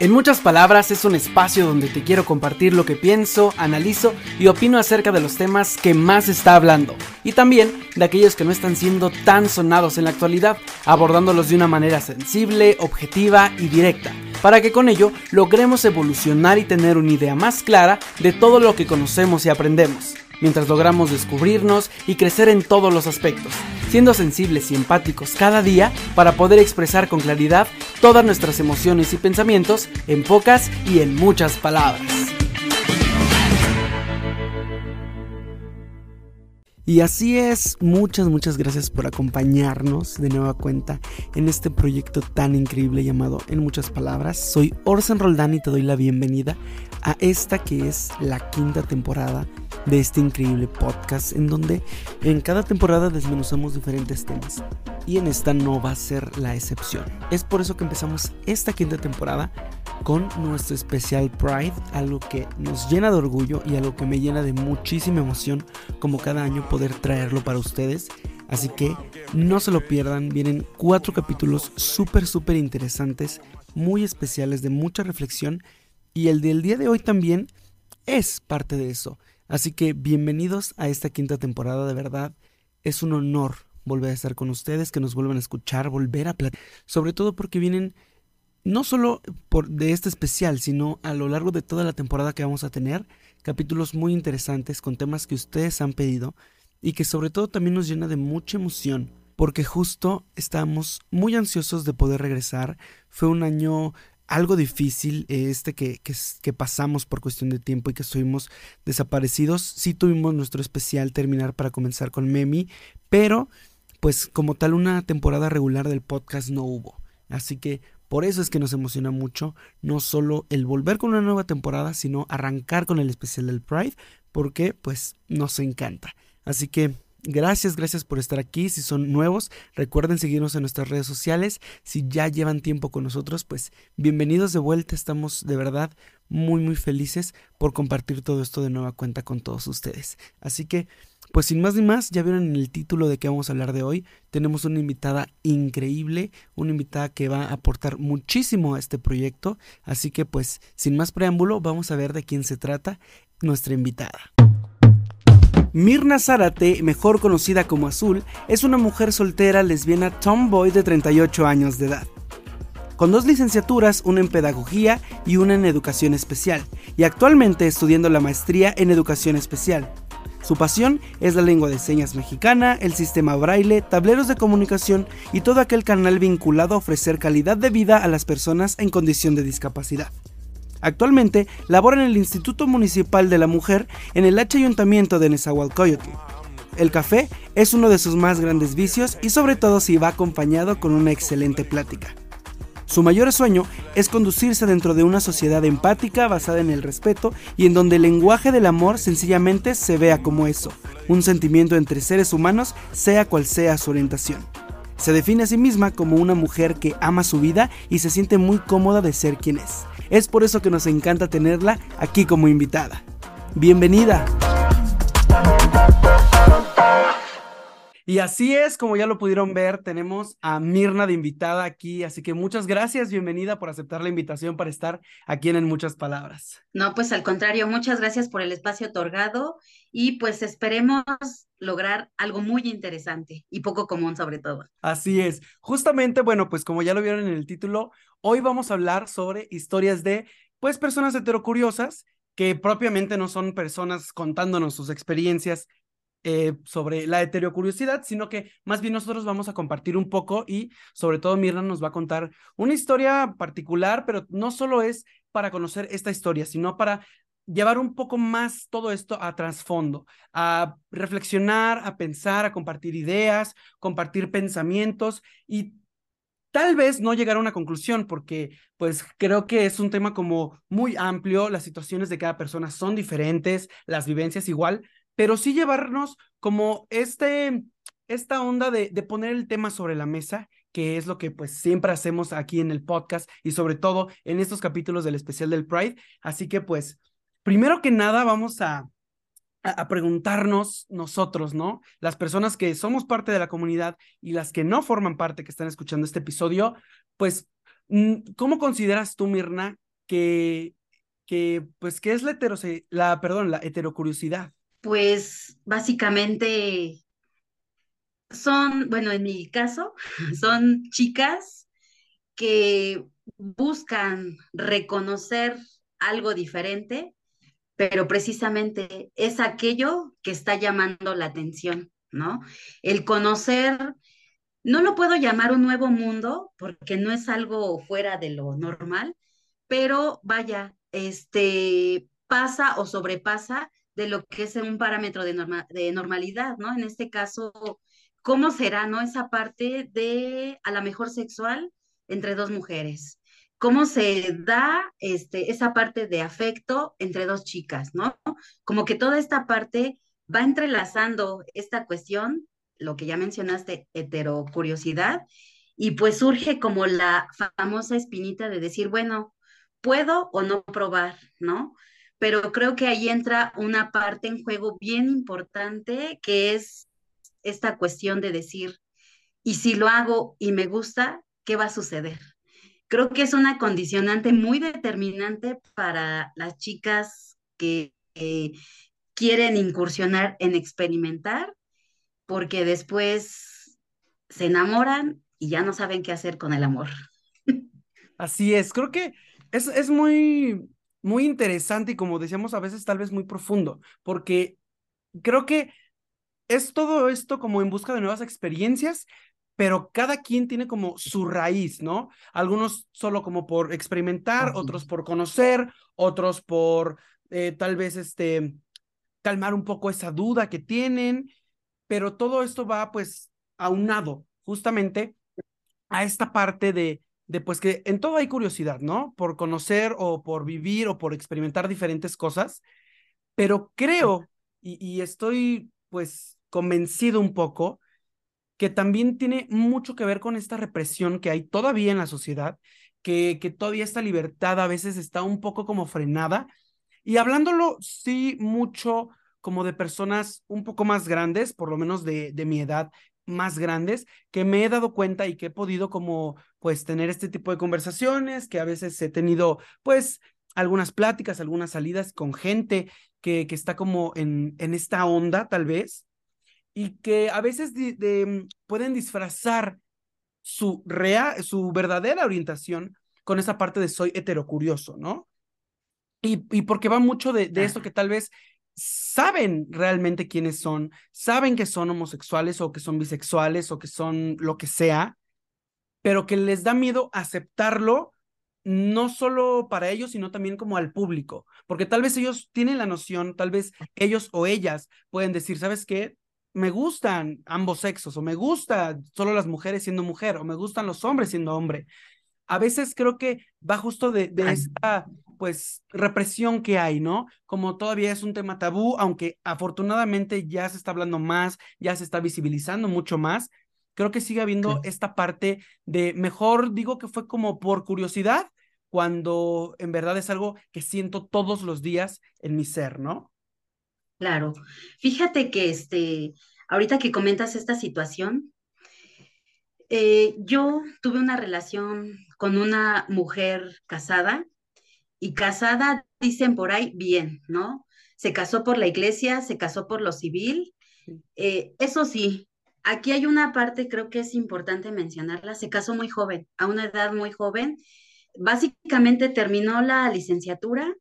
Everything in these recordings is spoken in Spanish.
En muchas palabras es un espacio donde te quiero compartir lo que pienso, analizo y opino acerca de los temas que más está hablando. Y también de aquellos que no están siendo tan sonados en la actualidad, abordándolos de una manera sensible, objetiva y directa, para que con ello logremos evolucionar y tener una idea más clara de todo lo que conocemos y aprendemos mientras logramos descubrirnos y crecer en todos los aspectos, siendo sensibles y empáticos cada día para poder expresar con claridad todas nuestras emociones y pensamientos en pocas y en muchas palabras. Y así es, muchas, muchas gracias por acompañarnos de nueva cuenta en este proyecto tan increíble llamado En muchas palabras. Soy Orson Roldán y te doy la bienvenida a esta que es la quinta temporada de este increíble podcast en donde en cada temporada desmenuzamos diferentes temas y en esta no va a ser la excepción. Es por eso que empezamos esta quinta temporada con nuestro especial Pride, algo que nos llena de orgullo y algo que me llena de muchísima emoción como cada año poder traerlo para ustedes. Así que no se lo pierdan, vienen cuatro capítulos súper, súper interesantes, muy especiales, de mucha reflexión y el del día de hoy también es parte de eso. Así que bienvenidos a esta quinta temporada, de verdad. Es un honor volver a estar con ustedes, que nos vuelvan a escuchar, volver a platicar. Sobre todo porque vienen no solo por, de este especial, sino a lo largo de toda la temporada que vamos a tener, capítulos muy interesantes con temas que ustedes han pedido y que sobre todo también nos llena de mucha emoción, porque justo estamos muy ansiosos de poder regresar. Fue un año algo difícil eh, este que, que, pasamos por cuestión de tiempo y que estuvimos desaparecidos. Sí tuvimos nuestro especial terminar para comenzar con Memi, pero pues como tal una temporada regular del podcast no hubo. Así que por eso es que nos emociona mucho no solo el volver con una nueva temporada, sino arrancar con el especial del Pride, porque pues nos encanta. Así que Gracias, gracias por estar aquí. Si son nuevos, recuerden seguirnos en nuestras redes sociales. Si ya llevan tiempo con nosotros, pues bienvenidos de vuelta. Estamos de verdad muy, muy felices por compartir todo esto de nueva cuenta con todos ustedes. Así que, pues sin más ni más, ya vieron en el título de qué vamos a hablar de hoy. Tenemos una invitada increíble, una invitada que va a aportar muchísimo a este proyecto. Así que, pues, sin más preámbulo, vamos a ver de quién se trata nuestra invitada. Mirna Zárate, mejor conocida como Azul, es una mujer soltera lesbiana tomboy de 38 años de edad. Con dos licenciaturas, una en pedagogía y una en educación especial, y actualmente estudiando la maestría en educación especial. Su pasión es la lengua de señas mexicana, el sistema braille, tableros de comunicación y todo aquel canal vinculado a ofrecer calidad de vida a las personas en condición de discapacidad. Actualmente labora en el Instituto Municipal de la Mujer en el H Ayuntamiento de Nezahualcóyotl. El café es uno de sus más grandes vicios y sobre todo si va acompañado con una excelente plática. Su mayor sueño es conducirse dentro de una sociedad empática basada en el respeto y en donde el lenguaje del amor sencillamente se vea como eso, un sentimiento entre seres humanos sea cual sea su orientación. Se define a sí misma como una mujer que ama su vida y se siente muy cómoda de ser quien es. Es por eso que nos encanta tenerla aquí como invitada. Bienvenida. Y así es, como ya lo pudieron ver, tenemos a Mirna de invitada aquí, así que muchas gracias, bienvenida por aceptar la invitación para estar aquí en, Muchas Palabras. No, pues al contrario, muchas gracias por el espacio otorgado y pues esperemos lograr algo muy interesante y poco común sobre todo. Así es, justamente, bueno, pues como ya lo vieron en el título, hoy vamos a hablar sobre historias de, pues, personas heterocuriosas que propiamente no son personas contándonos sus experiencias eh, sobre la heterocuriosidad, sino que más bien nosotros vamos a compartir un poco y sobre todo Mirna nos va a contar una historia particular, pero no solo es para conocer esta historia, sino para llevar un poco más todo esto a trasfondo, a reflexionar, a pensar, a compartir ideas, compartir pensamientos y tal vez no llegar a una conclusión porque pues creo que es un tema como muy amplio, las situaciones de cada persona son diferentes, las vivencias igual, pero sí llevarnos como este, esta onda de, poner el tema sobre la mesa que es lo que pues siempre hacemos aquí en el podcast y sobre todo en estos capítulos del especial del Pride. Así que pues, primero que nada vamos a, a, preguntarnos nosotros, ¿no? Las personas que somos parte de la comunidad y las que no forman parte, que están escuchando este episodio, pues, mm, ¿cómo consideras tú, Mirna, que, que pues, ¿qué es la, heterose la, perdón, la heterocuriosidad? Pues básicamente son, bueno, en mi caso, son chicas que buscan reconocer algo diferente, pero precisamente es aquello que está llamando la atención, ¿no? El conocer, no lo puedo llamar un nuevo mundo porque no es algo fuera de lo normal, pero vaya, este pasa o sobrepasa de lo que es un parámetro de, de normalidad, ¿no? En este caso, ¿cómo será, no? Esa parte de, a la mejor sexual entre dos mujeres. ¿Cómo se da este, esa parte de afecto entre dos chicas, ¿no? Como que toda esta parte va entrelazando esta cuestión, lo que ya mencionaste, heterocuriosidad, y pues surge como la famosa espinita de decir, bueno, puedo o no probar, ¿no? Pero creo que ahí entra una parte en juego bien importante que es esta cuestión de decir, y si lo hago y me gusta, ¿qué va a suceder? Creo que es una condicionante muy determinante para las chicas que eh, quieren incursionar en experimentar, porque después se enamoran y ya no saben qué hacer con el amor. Así es, creo que es, es muy, muy interesante y como decíamos a veces tal vez muy profundo, porque creo que es todo esto como en busca de nuevas experiencias, pero cada quien tiene como su raíz, ¿no? Algunos solo como por experimentar, otros por conocer, otros por eh, tal vez este calmar un poco esa duda que tienen, pero todo esto va pues aunado justamente a esta parte de de pues que en todo hay curiosidad, ¿no? Por conocer o por vivir o por experimentar diferentes cosas, pero creo y, estoy pues convencido un poco que también tiene mucho que ver con esta represión que hay todavía en la sociedad, que, que todavía esta libertad a veces está un poco como frenada. Y hablándolo, sí, mucho como de personas un poco más grandes, por lo menos de, de mi edad, más grandes que me he dado cuenta y que he podido como pues tener este tipo de conversaciones, que a veces he tenido pues algunas pláticas, algunas salidas con gente que, que está como en, en esta onda tal vez y que a veces de, pueden disfrazar su, real, su verdadera orientación con esa parte de soy heterocurioso, ¿no? Y, y porque va mucho de, de esto que tal vez saben realmente quiénes son, saben que son homosexuales o que son bisexuales o que son lo que sea, pero que les da miedo aceptarlo no solo para ellos, sino también como al público, porque tal vez ellos tienen la noción, tal vez ellos o ellas pueden decir, ¿sabes qué? Me gustan ambos sexos, o me gusta solo las mujeres siendo mujer, o me gustan los hombres siendo hombre. A veces creo que va justo de, de esta pues represión que hay, ¿no? Como todavía es un tema tabú, aunque afortunadamente ya se está hablando más, ya se está visibilizando mucho más, creo que sigue habiendo esta parte de, mejor digo que fue como por curiosidad, cuando en verdad es algo que siento todos los días en mi ser, ¿no? Claro. Fíjate que este, ahorita que comentas esta situación, eh, yo tuve una relación con una mujer casada y casada, dicen por ahí, bien, ¿no? Se casó por la iglesia, se casó por lo civil. Eh, eso sí, aquí hay una parte, creo que es importante mencionarla, se casó muy joven, a una edad muy joven. Básicamente terminó la licenciatura.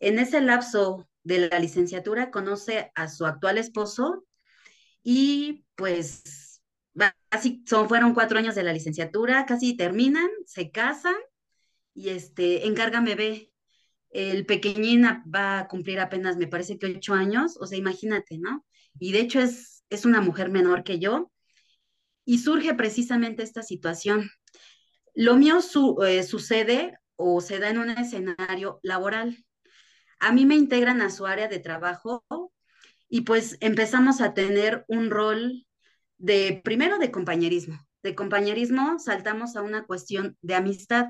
En ese lapso de la licenciatura conoce a su actual esposo y pues así son, fueron cuatro años de la licenciatura, casi terminan, se casan y este, encárgame ve, el pequeñín va a cumplir apenas, me parece que ocho años, o sea, imagínate, ¿no? Y de hecho es, es una mujer menor que yo, y surge precisamente esta situación. Lo mío eh, sucede o se da en un escenario laboral. A mí me integran a su área de trabajo y pues empezamos a tener un rol de, primero de compañerismo. De compañerismo saltamos a una cuestión de amistad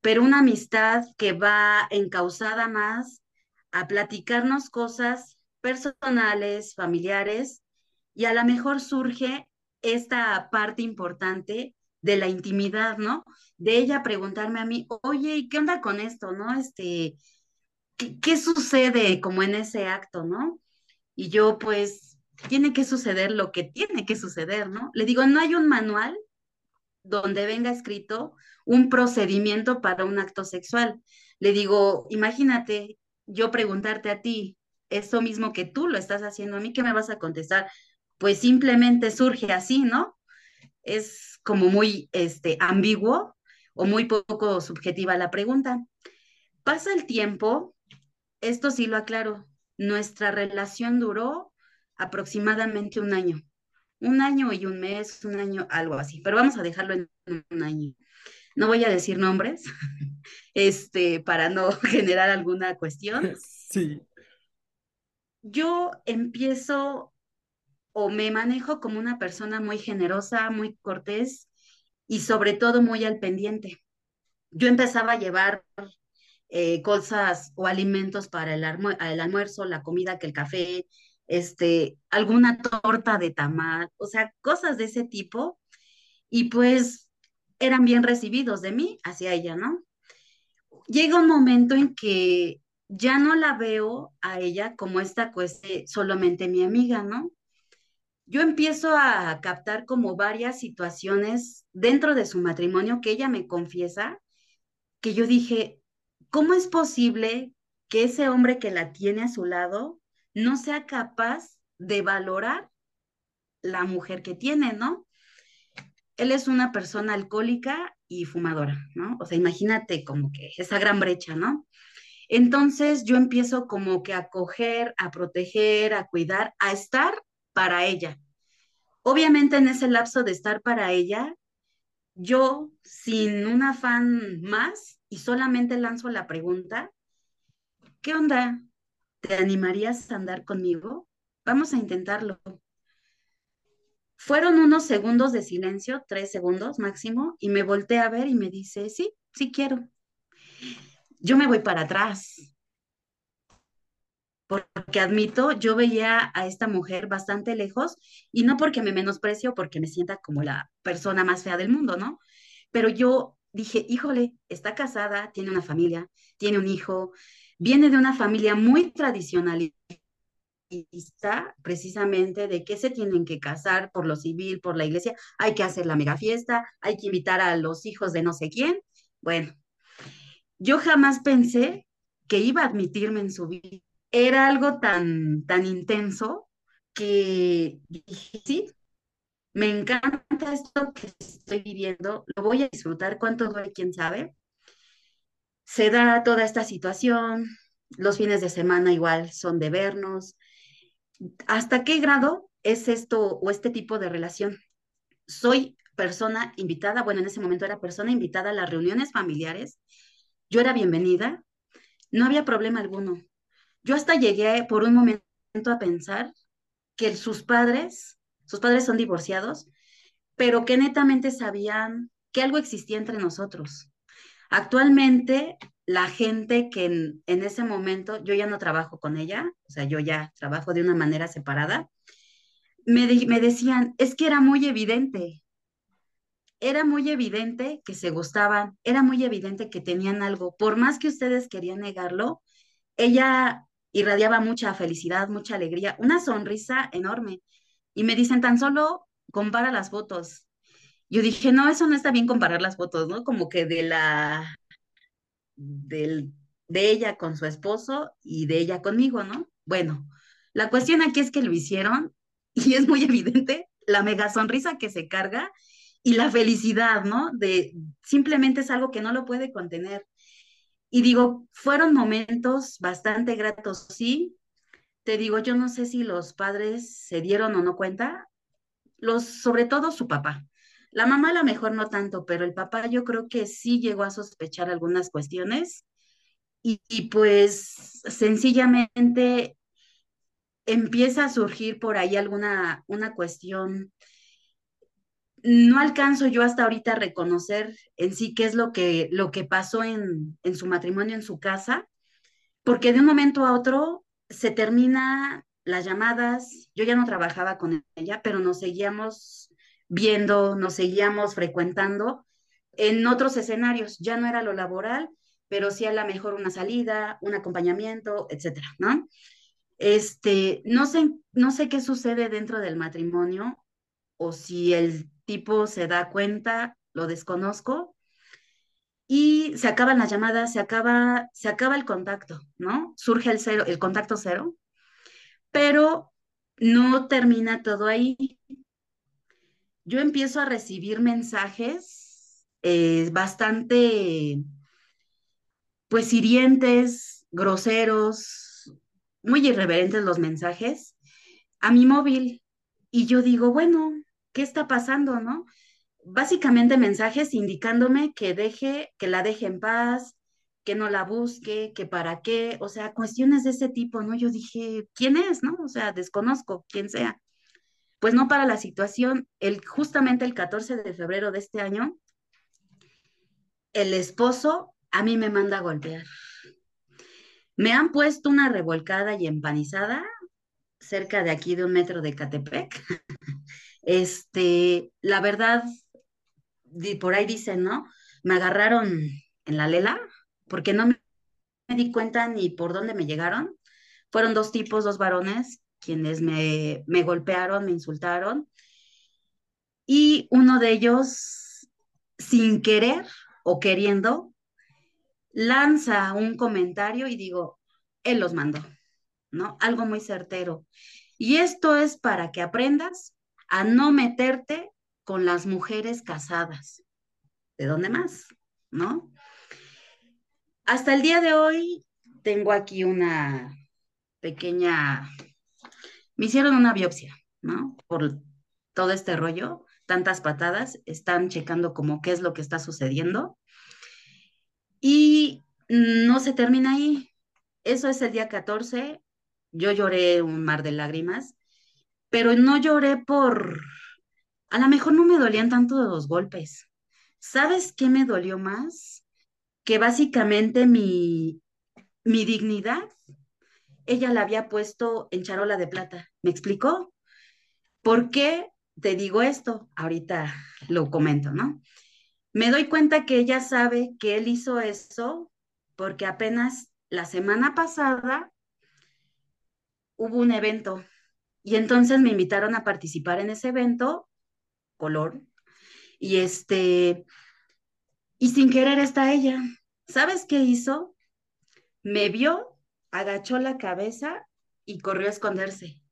pero una amistad que va encausada más a platicarnos cosas personales, familiares, y a lo mejor surge esta parte importante de la intimidad, ¿no? De ella preguntarme a mí, oye, ¿y qué onda con esto, no? Este, ¿qué, sucede como en ese acto, no? Y yo, pues, tiene que suceder lo que tiene que suceder, ¿no? Le digo, no hay un manual donde venga escrito un procedimiento para un acto sexual. Le digo, imagínate yo preguntarte a ti eso mismo que tú lo estás haciendo a mí, ¿qué me vas a contestar? Pues simplemente surge así, ¿no? Es como muy este, ambiguo o muy poco subjetiva la pregunta. Pasa el tiempo, esto sí lo aclaro, nuestra relación duró aproximadamente un año un año y un mes, un año, algo así, pero vamos a dejarlo en un año. No voy a decir nombres, este, para no generar alguna cuestión. Sí. Yo empiezo o me manejo como una persona muy generosa, muy cortés y sobre todo muy al pendiente. Yo empezaba a llevar eh, cosas o alimentos para el, almuerzo, la comida, que el café, este, alguna torta de tamal, o sea, cosas de ese tipo, y pues eran bien recibidos de mí hacia ella, ¿no? Llega un momento en que ya no la veo a ella como esta cueste solamente mi amiga, ¿no? Yo empiezo a captar como varias situaciones dentro de su matrimonio que ella me confiesa, que yo dije, ¿cómo es posible que ese hombre que la tiene a su lado no sea capaz de valorar la mujer que tiene, ¿no? Él es una persona alcohólica y fumadora, ¿no? O sea, imagínate como que esa gran brecha, ¿no? Entonces yo empiezo como que a coger, a proteger, a cuidar, a estar para ella. Obviamente en ese lapso de estar para ella, yo sin un afán más y solamente lanzo la pregunta, ¿qué onda? ¿Te animarías a andar conmigo? Vamos a intentarlo. Fueron unos segundos de silencio, tres segundos máximo, y me volteé a ver y me dice, sí, sí quiero. Yo me voy para atrás, porque admito, yo veía a esta mujer bastante lejos, y no porque me menosprecio, porque me sienta como la persona más fea del mundo, ¿no? Pero yo dije, híjole, está casada, tiene una familia, tiene un hijo, viene de una familia muy tradicionalista, precisamente de que se tienen que casar por lo civil, por la iglesia, hay que hacer la mega fiesta, hay que invitar a los hijos de no sé quién. Bueno, yo jamás pensé que iba a admitirme en su vida. Era algo tan, tan intenso que dije, sí, me encanta esto que estoy viviendo, lo voy a disfrutar, cuánto duele, quién sabe, se da toda esta situación, los fines de semana igual son de vernos. ¿Hasta qué grado es esto o este tipo de relación? Soy persona invitada, bueno, en ese momento era persona invitada a las reuniones familiares, yo era bienvenida, no había problema alguno. Yo hasta llegué por un momento a pensar que sus padres, sus padres son divorciados, pero que netamente sabían que algo existía entre nosotros. Actualmente, la gente que en, ese momento, yo ya no trabajo con ella, o sea, yo ya trabajo de una manera separada, me, me decían, es que era muy evidente, era muy evidente que se gustaban, era muy evidente que tenían algo, por más que ustedes querían negarlo, ella irradiaba mucha felicidad, mucha alegría, una sonrisa enorme. Y me dicen, tan solo compara las fotos, yo dije, no, eso no está bien comparar las fotos, ¿no? Como que de la, del, de ella con su esposo y de ella conmigo, ¿no? Bueno, la cuestión aquí es que lo hicieron y es muy evidente la mega sonrisa que se carga y la felicidad, ¿no? De simplemente es algo que no lo puede contener. Y digo, fueron momentos bastante gratos, sí. Te digo, yo no sé si los padres se dieron o no cuenta, los, sobre todo su papá. La mamá a lo mejor no tanto, pero el papá yo creo que sí llegó a sospechar algunas cuestiones y, pues sencillamente empieza a surgir por ahí alguna una cuestión. No alcanzo yo hasta ahorita a reconocer en sí qué es lo que, lo que pasó en, en su matrimonio, en su casa, porque de un momento a otro se termina las llamadas, yo ya no trabajaba con ella, pero nos seguíamos viendo, nos seguíamos frecuentando en otros escenarios. Ya no era lo laboral, pero sí a lo mejor una salida, un acompañamiento, etcétera, ¿no? Este, no sé, no sé qué sucede dentro del matrimonio o si el tipo se da cuenta, lo desconozco, y se acaban las llamadas, se acaba, se acaba el contacto, ¿no? Surge el cero, el contacto cero, pero no termina todo ahí. Yo empiezo a recibir mensajes eh, bastante, pues, hirientes, groseros, muy irreverentes los mensajes a mi móvil. Y yo digo, bueno, ¿qué está pasando, no? Básicamente mensajes indicándome que deje, que la deje en paz, que no la busque, que para qué, o sea, cuestiones de ese tipo, ¿no? Yo dije, ¿quién es, no? O sea, desconozco quién sea. Pues no para la situación, el, justamente el 14 de febrero de este año, el esposo a mí me manda a golpear. Me han puesto una revolcada y empanizada cerca de aquí de un metro de Catepec. Este, la verdad, por ahí dicen, ¿no? Me agarraron en la lela porque no me, di cuenta ni por dónde me llegaron. Fueron dos tipos, dos varones, quienes me, me golpearon, me insultaron. Y uno de ellos, sin querer o queriendo, lanza un comentario y digo, él los mandó, ¿no? Algo muy certero. Y esto es para que aprendas a no meterte con las mujeres casadas. ¿De dónde más? ¿No? Hasta el día de hoy tengo aquí una pequeña, me hicieron una biopsia, ¿no? Por todo este rollo, tantas patadas, están checando como qué es lo que está sucediendo. Y no se termina ahí. Eso es el día 14. Yo lloré un mar de lágrimas, pero no lloré por a lo mejor no me dolían tanto de los golpes. ¿Sabes qué me dolió más? Que básicamente mi, mi dignidad, ella la había puesto en charola de plata. ¿Me explicó? ¿Por qué te digo esto? Ahorita lo comento, ¿no? Me doy cuenta que ella sabe que él hizo eso porque apenas la semana pasada hubo un evento y entonces me invitaron a participar en ese evento color. Y este, y sin querer está ella. ¿Sabes qué hizo? Me vio, agachó la cabeza y corrió a esconderse.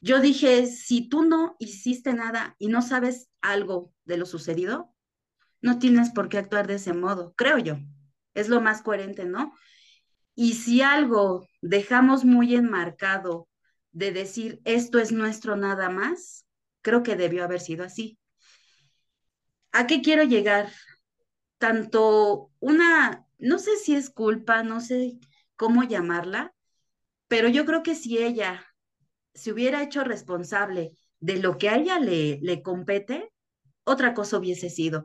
Yo dije, si tú no hiciste nada y no sabes algo de lo sucedido, no tienes por qué actuar de ese modo, creo yo. Es lo más coherente, ¿no? Y si algo dejamos muy enmarcado de decir esto es nuestro nada más, Creo que debió haber sido así. ¿A qué quiero llegar? Tanto una, no sé si es culpa, no sé cómo llamarla, pero yo creo que si ella se hubiera hecho responsable de lo que a ella le, le compete, otra cosa hubiese sido.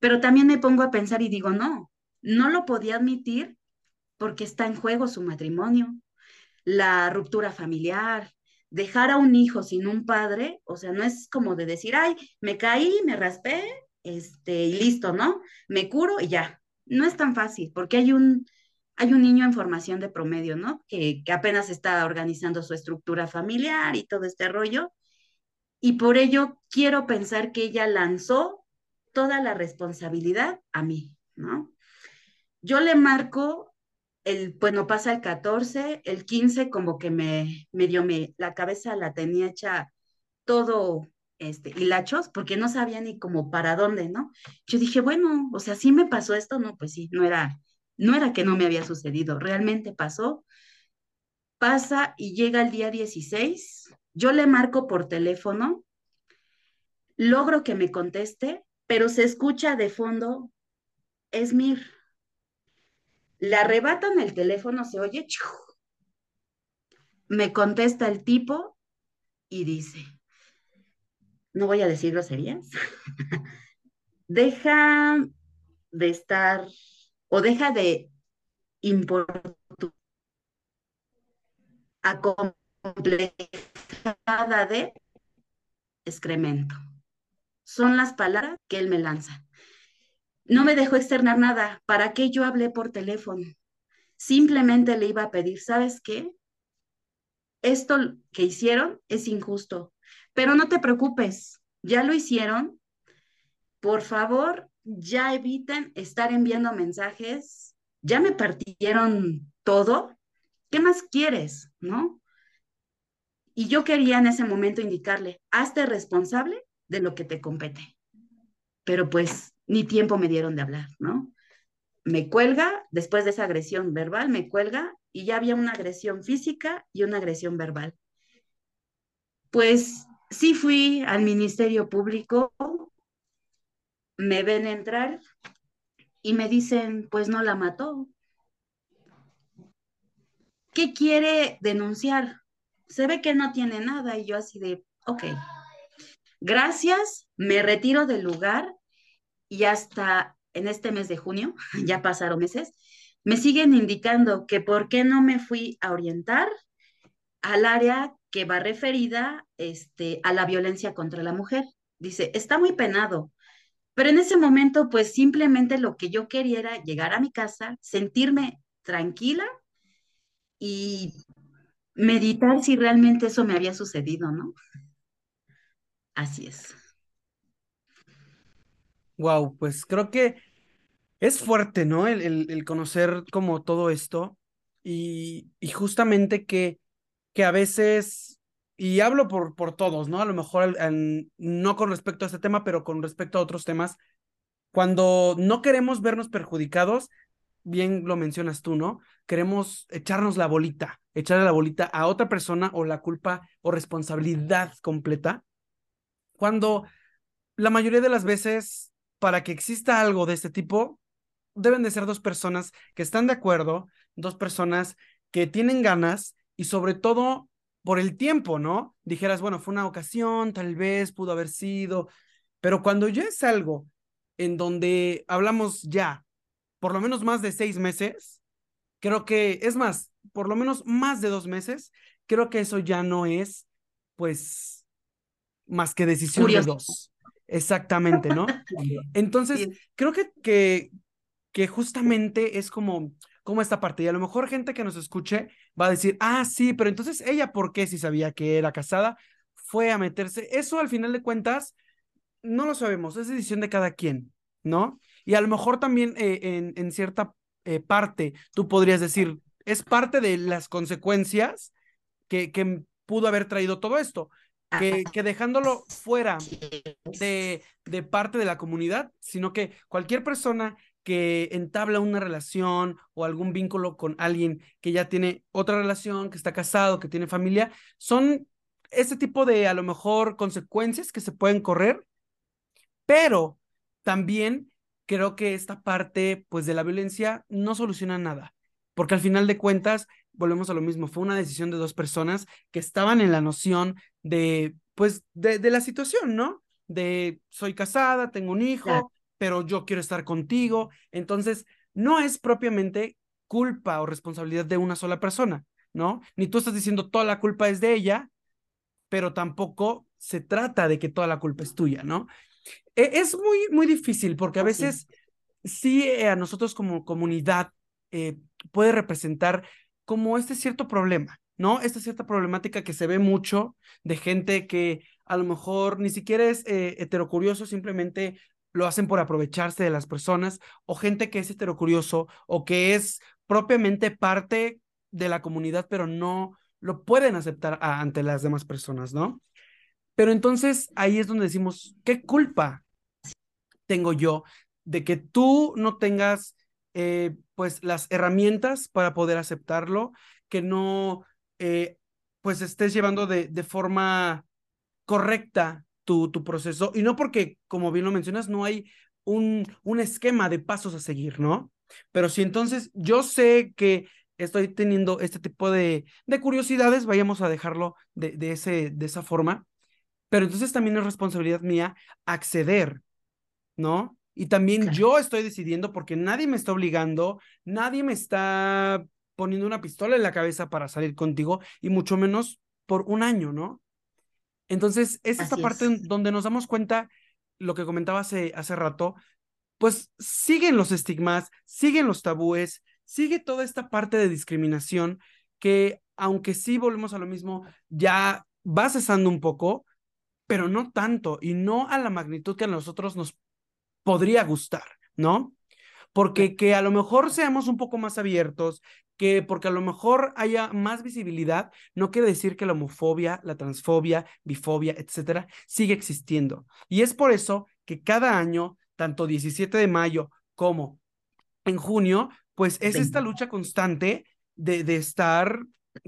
Pero también me pongo a pensar y digo, no, no lo podía admitir porque está en juego su matrimonio, la ruptura familiar, dejar a un hijo sin un padre, o sea, no es como de decir, ay, me caí, me raspé, este, y listo, ¿no? Me curo y ya. No es tan fácil, porque hay un, hay un niño en formación de promedio, ¿no? Que, que apenas está organizando su estructura familiar y todo este rollo. Y por ello quiero pensar que ella lanzó toda la responsabilidad a mí, ¿no? Yo le marco el, bueno, pasa el 14, el 15 como que me, me dio, me, la cabeza la tenía hecha todo este, hilachos, porque no sabía ni como para dónde, ¿no? Yo dije, bueno, o sea, sí me pasó esto, no, pues sí, no era, no era que no me había sucedido, realmente pasó. Pasa y llega el día 16, yo le marco por teléfono, logro que me conteste, pero se escucha de fondo, Esmir, le arrebatan el teléfono, se oye, me contesta el tipo y dice, no voy a decir groserías, deja de estar o deja de importar acomplejada de excremento. son las palabras que él me lanza. No me dejó externar nada. ¿Para qué yo hablé por teléfono? Simplemente le iba a pedir, ¿sabes qué? Esto que hicieron es injusto, pero no te preocupes, ya lo hicieron. Por favor, ya eviten estar enviando mensajes. Ya me partieron todo. ¿Qué más quieres? ¿No? Y yo quería en ese momento indicarle, hazte responsable de lo que te compete. Pero pues ni tiempo me dieron de hablar, ¿no? Me cuelga, después de esa agresión verbal, me cuelga y ya había una agresión física y una agresión verbal. Pues sí fui al Ministerio Público, me ven entrar y me dicen, pues no la mató. ¿Qué quiere denunciar? Se ve que no tiene nada y yo así de, ok, gracias, me retiro del lugar y hasta en este mes de junio, ya pasaron meses, me siguen indicando que por qué no me fui a orientar al área que va referida este, a la violencia contra la mujer. Dice, está muy penado, pero en ese momento, pues simplemente lo que yo quería era llegar a mi casa, sentirme tranquila y meditar si realmente eso me había sucedido, ¿no? Así es. Wow, pues creo que es fuerte, ¿no? El, conocer como todo esto y, justamente que, que a veces, y hablo por, por todos, ¿no? A lo mejor no con respecto a este tema, pero con respecto a otros temas, cuando no queremos vernos perjudicados, bien lo mencionas tú, ¿no? Queremos echarnos la bolita, echarle la bolita a otra persona o la culpa o responsabilidad completa, cuando la mayoría de las veces para que exista algo de este tipo, deben de ser dos personas que están de acuerdo, dos personas que tienen ganas y sobre todo por el tiempo, ¿no? Dijeras, bueno, fue una ocasión, tal vez pudo haber sido, pero cuando ya es algo en donde hablamos ya, por lo menos más de seis meses, creo que, es más, por lo menos más de dos meses, creo que eso ya no es, pues, más que decisión de dos. Exactamente, ¿no? Entonces, creo que, que, que justamente es como, como esta parte. Y a lo mejor gente que nos escuche va a decir, ah, sí, pero entonces ella, ¿por qué si sabía que era casada? Fue a meterse. Eso al final de cuentas, no lo sabemos, es decisión de cada quien, ¿no? Y a lo mejor también eh, en, en, cierta eh, parte tú podrías decir, es parte de las consecuencias que, que pudo haber traído todo esto que, que dejándolo fuera de, de parte de la comunidad, sino que cualquier persona que entabla una relación o algún vínculo con alguien que ya tiene otra relación, que está casado, que tiene familia, son ese tipo de a lo mejor consecuencias que se pueden correr, pero también creo que esta parte pues de la violencia no soluciona nada, porque al final de cuentas volvemos a lo mismo, fue una decisión de dos personas que estaban en la noción de, pues, de, de la situación, ¿no? De soy casada, tengo un hijo, pero yo quiero estar contigo. Entonces, no es propiamente culpa o responsabilidad de una sola persona, ¿no? Ni tú estás diciendo toda la culpa es de ella, pero tampoco se trata de que toda la culpa es tuya, ¿no? E, es muy, muy difícil porque a veces sí, eh, a nosotros como comunidad eh, puede representar como este cierto problema, ¿no? Esta cierta problemática que se ve mucho de gente que a lo mejor ni siquiera es eh, heterocurioso, simplemente lo hacen por aprovecharse de las personas, o gente que es heterocurioso o que es propiamente parte de la comunidad, pero no lo pueden aceptar ante las demás personas, ¿no? Pero entonces ahí es donde decimos, ¿qué culpa tengo yo de que tú no tengas eh, pues las herramientas para poder aceptarlo, que no eh, pues estés llevando de, de forma correcta tu, tu proceso y no porque, como bien lo mencionas, no hay un, un esquema de pasos a seguir, ¿no? Pero si entonces yo sé que estoy teniendo este tipo de, de curiosidades, vayamos a dejarlo de, de, ese, de esa forma, pero entonces también es responsabilidad mía acceder, ¿no? Y también yo estoy decidiendo porque nadie me está obligando, nadie me está poniendo una pistola en la cabeza para salir contigo y mucho menos por un año, ¿no? Entonces, es esta parte donde nos damos cuenta lo que comentaba hace, hace rato, pues siguen los estigmas, siguen los tabúes, sigue toda esta parte de discriminación que, aunque sí volvemos a lo mismo, ya va cesando un poco, pero no tanto y no a la magnitud que a nosotros nos podría gustar, ¿no? Porque que a lo mejor seamos un poco más abiertos, que porque a lo mejor haya más visibilidad, no quiere decir que la homofobia, la transfobia, bifobia, etcétera, sigue existiendo. Y es por eso que cada año tanto 17 de mayo como en junio, pues es esta lucha constante de, de estar,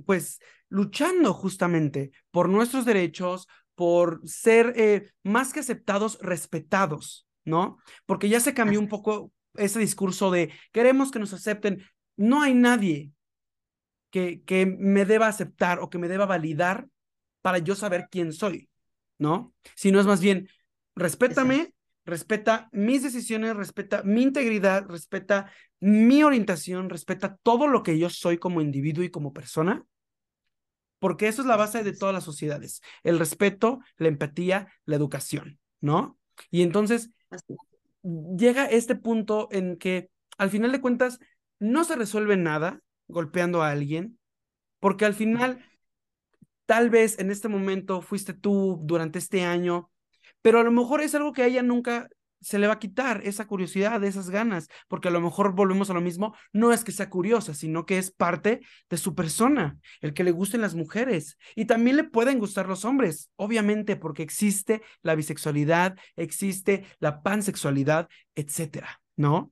pues, luchando justamente por nuestros derechos, por ser eh, más que aceptados, respetados, ¿no? Porque ya se cambió un poco ese discurso de queremos que nos acepten. No hay nadie que, que me deba aceptar o que me deba validar para yo saber quién soy, ¿no? Sino es más bien, respétame, respeta mis decisiones, respeta mi integridad, respeta mi orientación, respeta todo lo que yo soy como individuo y como persona, porque eso es la base de todas las sociedades, el respeto, la empatía, la educación, ¿no? Y entonces llega este punto en que al final de cuentas no se resuelve nada golpeando a alguien, porque al final tal vez en este momento fuiste tú durante este año pero a lo mejor es algo que a ella nunca se le va a quitar esa curiosidad, esas ganas, porque a lo mejor volvemos a lo mismo, no es que sea curiosa, sino que es parte de su persona, el que le gusten las mujeres y también le pueden gustar los hombres, obviamente, porque existe la bisexualidad, existe la pansexualidad, etcétera, ¿no?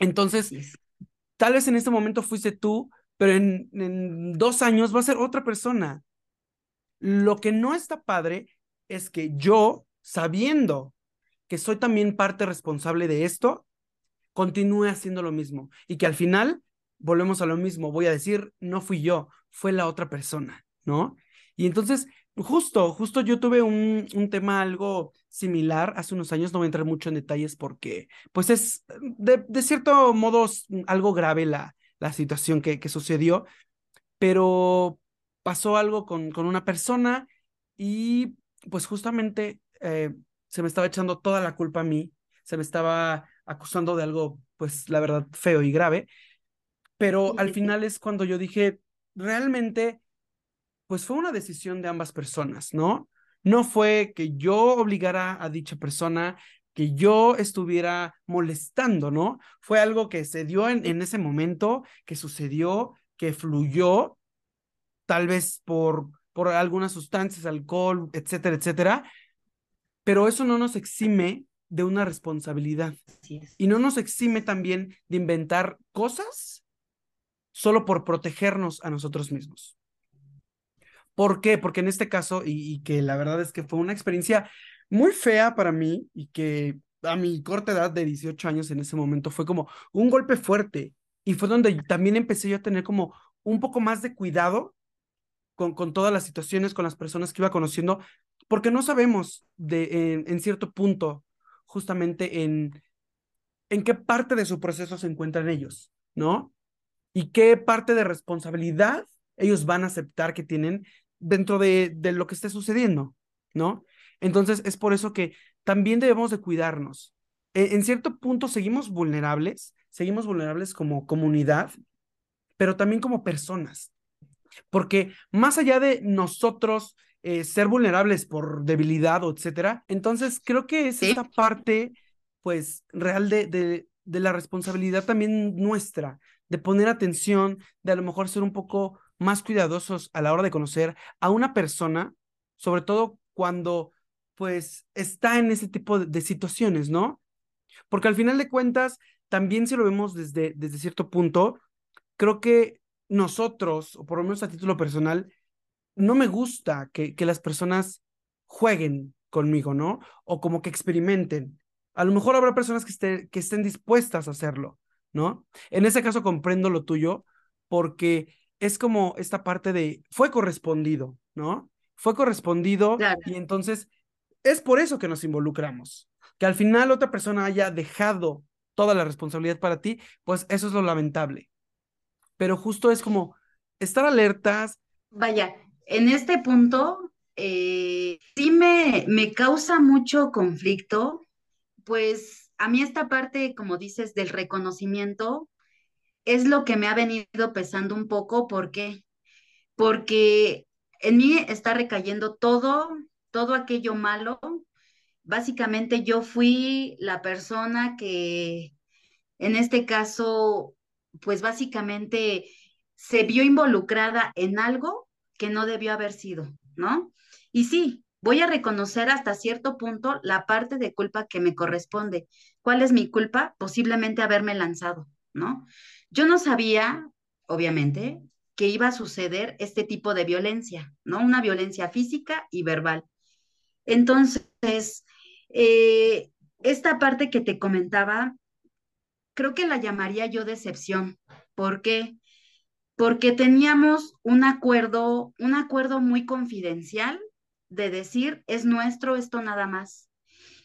Entonces, tal vez en este momento fuiste tú, pero en, dos años va a ser otra persona. Lo que no está padre es que yo sabiendo que soy también parte responsable de esto, continúe haciendo lo mismo y que al final volvemos a lo mismo, voy a decir, no fui yo, fue la otra persona, ¿no? Y entonces, justo, justo yo tuve un, un tema algo similar hace unos años, no voy a entrar mucho en detalles porque, pues es de, de cierto modo algo grave la, la situación que, que sucedió, pero pasó algo con, con una persona y pues justamente eh, se me estaba echando toda la culpa a mí, se me estaba acusando de algo, pues la verdad, feo y grave, pero al final es cuando yo dije, realmente, pues fue una decisión de ambas personas, ¿no? No fue que yo obligara a dicha persona, que yo estuviera molestando, ¿no? Fue algo que se dio en, en ese momento, que sucedió, que fluyó, tal vez por, por algunas sustancias, alcohol, etcétera, etcétera, pero eso no nos exime de una responsabilidad. Y no nos exime también de inventar cosas solo por protegernos a nosotros mismos. ¿Por qué? Porque en este caso, y, que la verdad es que fue una experiencia muy fea para mí y que a mi corta edad de 18 años en ese momento fue como un golpe fuerte y fue donde también empecé yo a tener como un poco más de cuidado con, con todas las situaciones, con las personas que iba conociendo, porque no sabemos de, en, cierto punto justamente en, en qué parte de su proceso se encuentran ellos, ¿no? Y qué parte de responsabilidad ellos van a aceptar que tienen dentro de, de lo que esté sucediendo, ¿no? Entonces es por eso que también debemos de cuidarnos. En, en cierto punto seguimos vulnerables, seguimos vulnerables como comunidad, pero también como personas. Porque más allá de nosotros eh, ser vulnerables por debilidad o etcétera. Entonces, creo que es esta parte, pues, real de, de, de la responsabilidad también nuestra, de poner atención, de a lo mejor ser un poco más cuidadosos a la hora de conocer a una persona, sobre todo cuando, pues, está en ese tipo de, situaciones, ¿no? Porque al final de cuentas, también si lo vemos desde, desde cierto punto, creo que nosotros, o por lo menos a título personal, no me gusta que, que las personas jueguen conmigo, ¿no? O como que experimenten. A lo mejor habrá personas que, que estén dispuestas a hacerlo, ¿no? En ese caso comprendo lo tuyo porque es como esta parte de, fue correspondido, ¿no? Fue correspondido y entonces es por eso que nos involucramos. Que al final otra persona haya dejado toda la responsabilidad para ti, pues eso es lo lamentable. Pero justo es como estar alertas. Vaya, en este punto eh, sí me, me causa mucho conflicto, pues a mí esta parte, como dices, del reconocimiento es lo que me ha venido pesando un poco. ¿Por qué? Porque en mí está recayendo todo, todo aquello malo. Básicamente yo fui la persona que en este caso, pues básicamente se vio involucrada en algo que no debió haber sido, ¿no? Y sí, voy a reconocer hasta cierto punto la parte de culpa que me corresponde. ¿Cuál es mi culpa? Posiblemente haberme lanzado, ¿no? Yo no sabía, obviamente, que iba a suceder este tipo de violencia, ¿no? Una violencia física y verbal. Entonces, eh, esta parte que te comentaba, creo que la llamaría yo decepción. ¿Por qué? Porque teníamos un acuerdo, un acuerdo muy confidencial de decir, es nuestro esto nada más.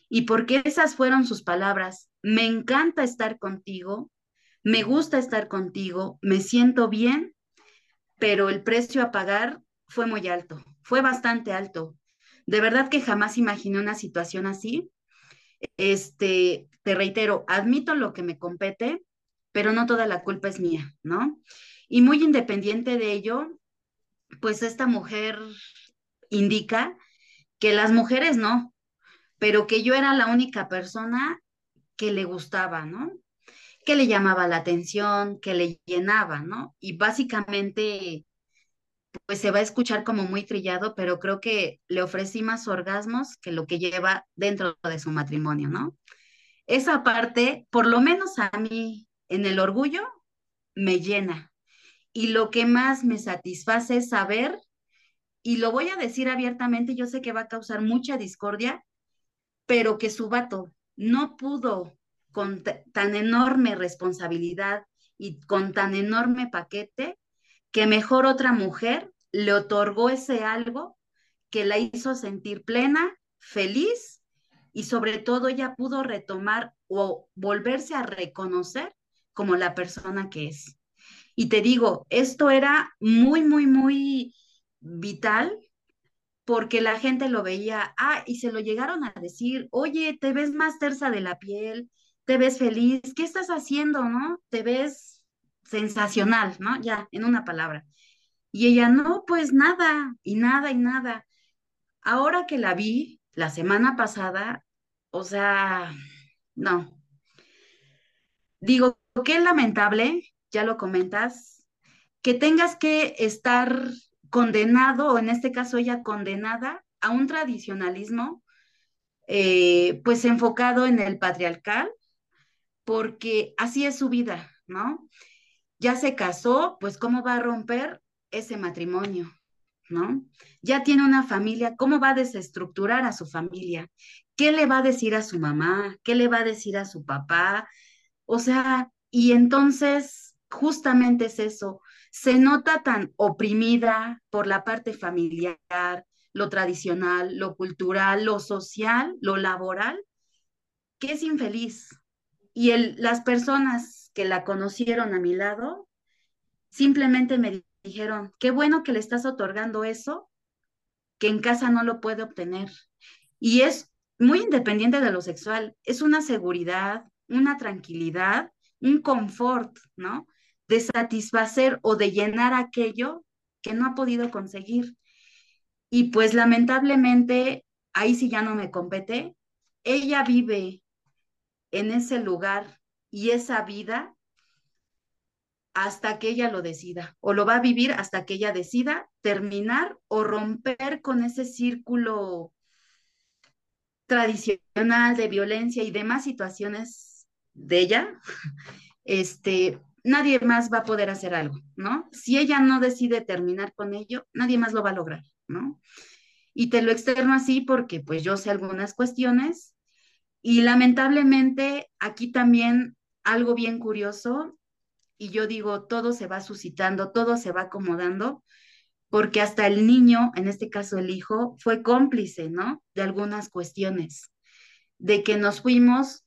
Y porque esas fueron sus palabras, me encanta estar contigo, me gusta estar contigo, me siento bien pero el precio a pagar fue muy alto, fue bastante alto. De verdad que jamás imaginé una situación así. Este, te reitero, admito lo que me compete, pero no toda la culpa es mía, ¿no? Y muy independiente de ello, pues esta mujer indica que las mujeres no, pero que yo era la única persona que le gustaba, ¿no? Que le llamaba la atención, que le llenaba, ¿no? Y básicamente, pues se va a escuchar como muy trillado, pero creo que le ofrecí más orgasmos que lo que lleva dentro de su matrimonio, ¿no? Esa parte, por lo menos a mí, en el orgullo, me llena. Y lo que más me satisface es saber, y lo voy a decir abiertamente, yo sé que va a causar mucha discordia, pero que su vato no pudo con tan enorme responsabilidad y con tan enorme paquete que mejor otra mujer le otorgó ese algo que la hizo sentir plena, feliz y sobre todo ella pudo retomar o volverse a reconocer como la persona que es. Y te digo, esto era muy, muy, muy vital porque la gente lo veía, ah, y se lo llegaron a decir, oye, te ves más tersa de la piel, te ves feliz, ¿qué estás haciendo, no? Te ves sensacional, ¿no? Ya, en una palabra. Y ella, no, pues nada, y nada, y nada. Ahora que la vi la semana pasada, o sea, no. Digo, qué lamentable, ya lo comentas, que tengas que estar condenado, o en este caso ella condenada, a un tradicionalismo, eh, pues enfocado en el patriarcal, porque así es su vida, ¿no? Ya se casó, pues ¿cómo va a romper ese matrimonio? ¿No? Ya tiene una familia, ¿cómo va a desestructurar a su familia? ¿Qué le va a decir a su mamá? ¿Qué le va a decir a su papá? O sea, y entonces justamente es eso, se nota tan oprimida por la parte familiar, lo tradicional, lo cultural, lo social, lo laboral, que es infeliz, y el, las personas que la conocieron a mi lado simplemente me dijeron, qué bueno que le estás otorgando eso, que en casa no lo puede obtener. Y es muy independiente de lo sexual, es una seguridad, una tranquilidad, un confort, ¿no? De satisfacer o de llenar aquello que no ha podido conseguir. Y pues lamentablemente, ahí sí ya no me compete, ella vive en ese lugar y esa vida hasta que ella lo decida, o lo va a vivir hasta que ella decida terminar o romper con ese círculo tradicional de violencia y demás situaciones de ella, este, nadie más va a poder hacer algo, ¿no? Si ella no decide terminar con ello, nadie más lo va a lograr, ¿no? Y te lo externo así porque pues yo sé algunas cuestiones y lamentablemente aquí también algo bien curioso, y yo digo, todo se va suscitando, todo se va acomodando, porque hasta el niño, en este caso el hijo, fue cómplice, ¿no? De algunas cuestiones, de que nos fuimos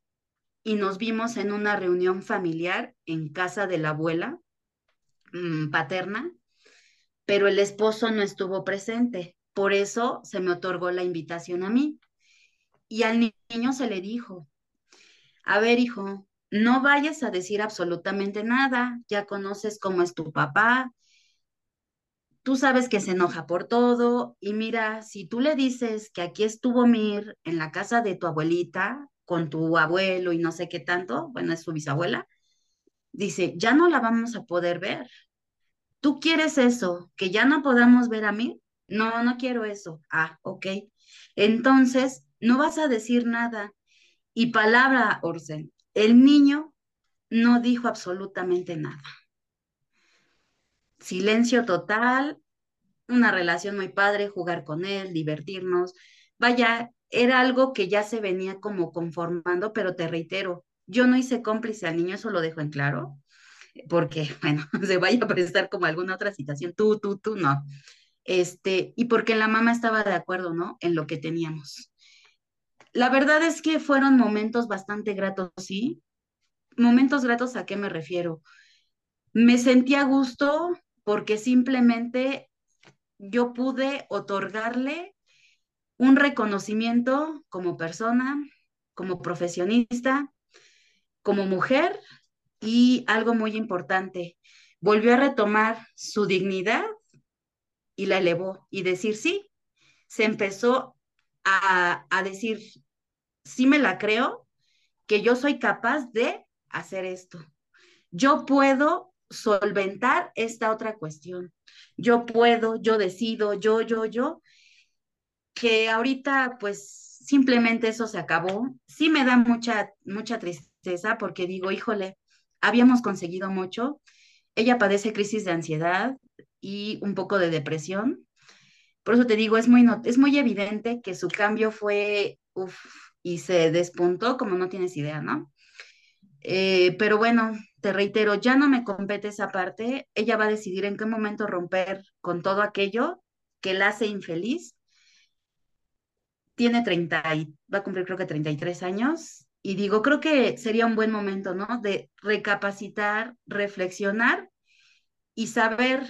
y nos vimos en una reunión familiar en casa de la abuela mmm, paterna, pero el esposo no estuvo presente. por eso se me otorgó la invitación a mí. Y al niño se le dijo, a ver, hijo, no vayas a decir absolutamente nada, ya conoces cómo es tu papá, tú sabes que se enoja por todo y mira, si tú le dices que aquí estuvo Mir en la casa de tu abuelita con tu abuelo y no sé qué tanto, bueno, es su bisabuela, dice, ya no la vamos a poder ver. ¿Tú quieres eso? ¿Que ya no podamos ver a Mir? No, no quiero eso. Ah, ok. Entonces, no vas a decir nada. Y palabra, Orsen, el niño no dijo absolutamente nada. Silencio total, una relación muy padre, jugar con él, divertirnos. Vaya, era algo que ya se venía como conformando, pero te reitero, yo no hice cómplice al niño, eso lo dejo en claro, porque, bueno, se vaya a prestar como alguna otra situación, tú, tú, tú, no. Este, y porque la mamá estaba de acuerdo, ¿no? En lo que teníamos. La verdad es que fueron momentos bastante gratos, ¿sí? Momentos gratos, ¿a qué me refiero? Me sentí a gusto porque simplemente yo pude otorgarle un reconocimiento como persona, como profesionista, como mujer y algo muy importante, volvió a retomar su dignidad y la elevó y decir sí, se empezó a, a decir, sí me la creo, que yo soy capaz de hacer esto. Yo puedo solventar esta otra cuestión. Yo puedo, yo decido, yo, yo, yo, que ahorita pues simplemente eso se acabó. Sí me da mucha, mucha tristeza porque digo, híjole, habíamos conseguido mucho. Ella padece crisis de ansiedad y un poco de depresión. Por eso te digo, es muy, es muy evidente que su cambio fue, y se despuntó como no tienes idea, ¿no? Eh, pero bueno, te reitero, ya no me compete esa parte. Ella va a decidir en qué momento romper con todo aquello que la hace infeliz. Tiene 30 y va a cumplir creo que 33 años. Y digo, creo que sería un buen momento, ¿no? De recapacitar, reflexionar y saber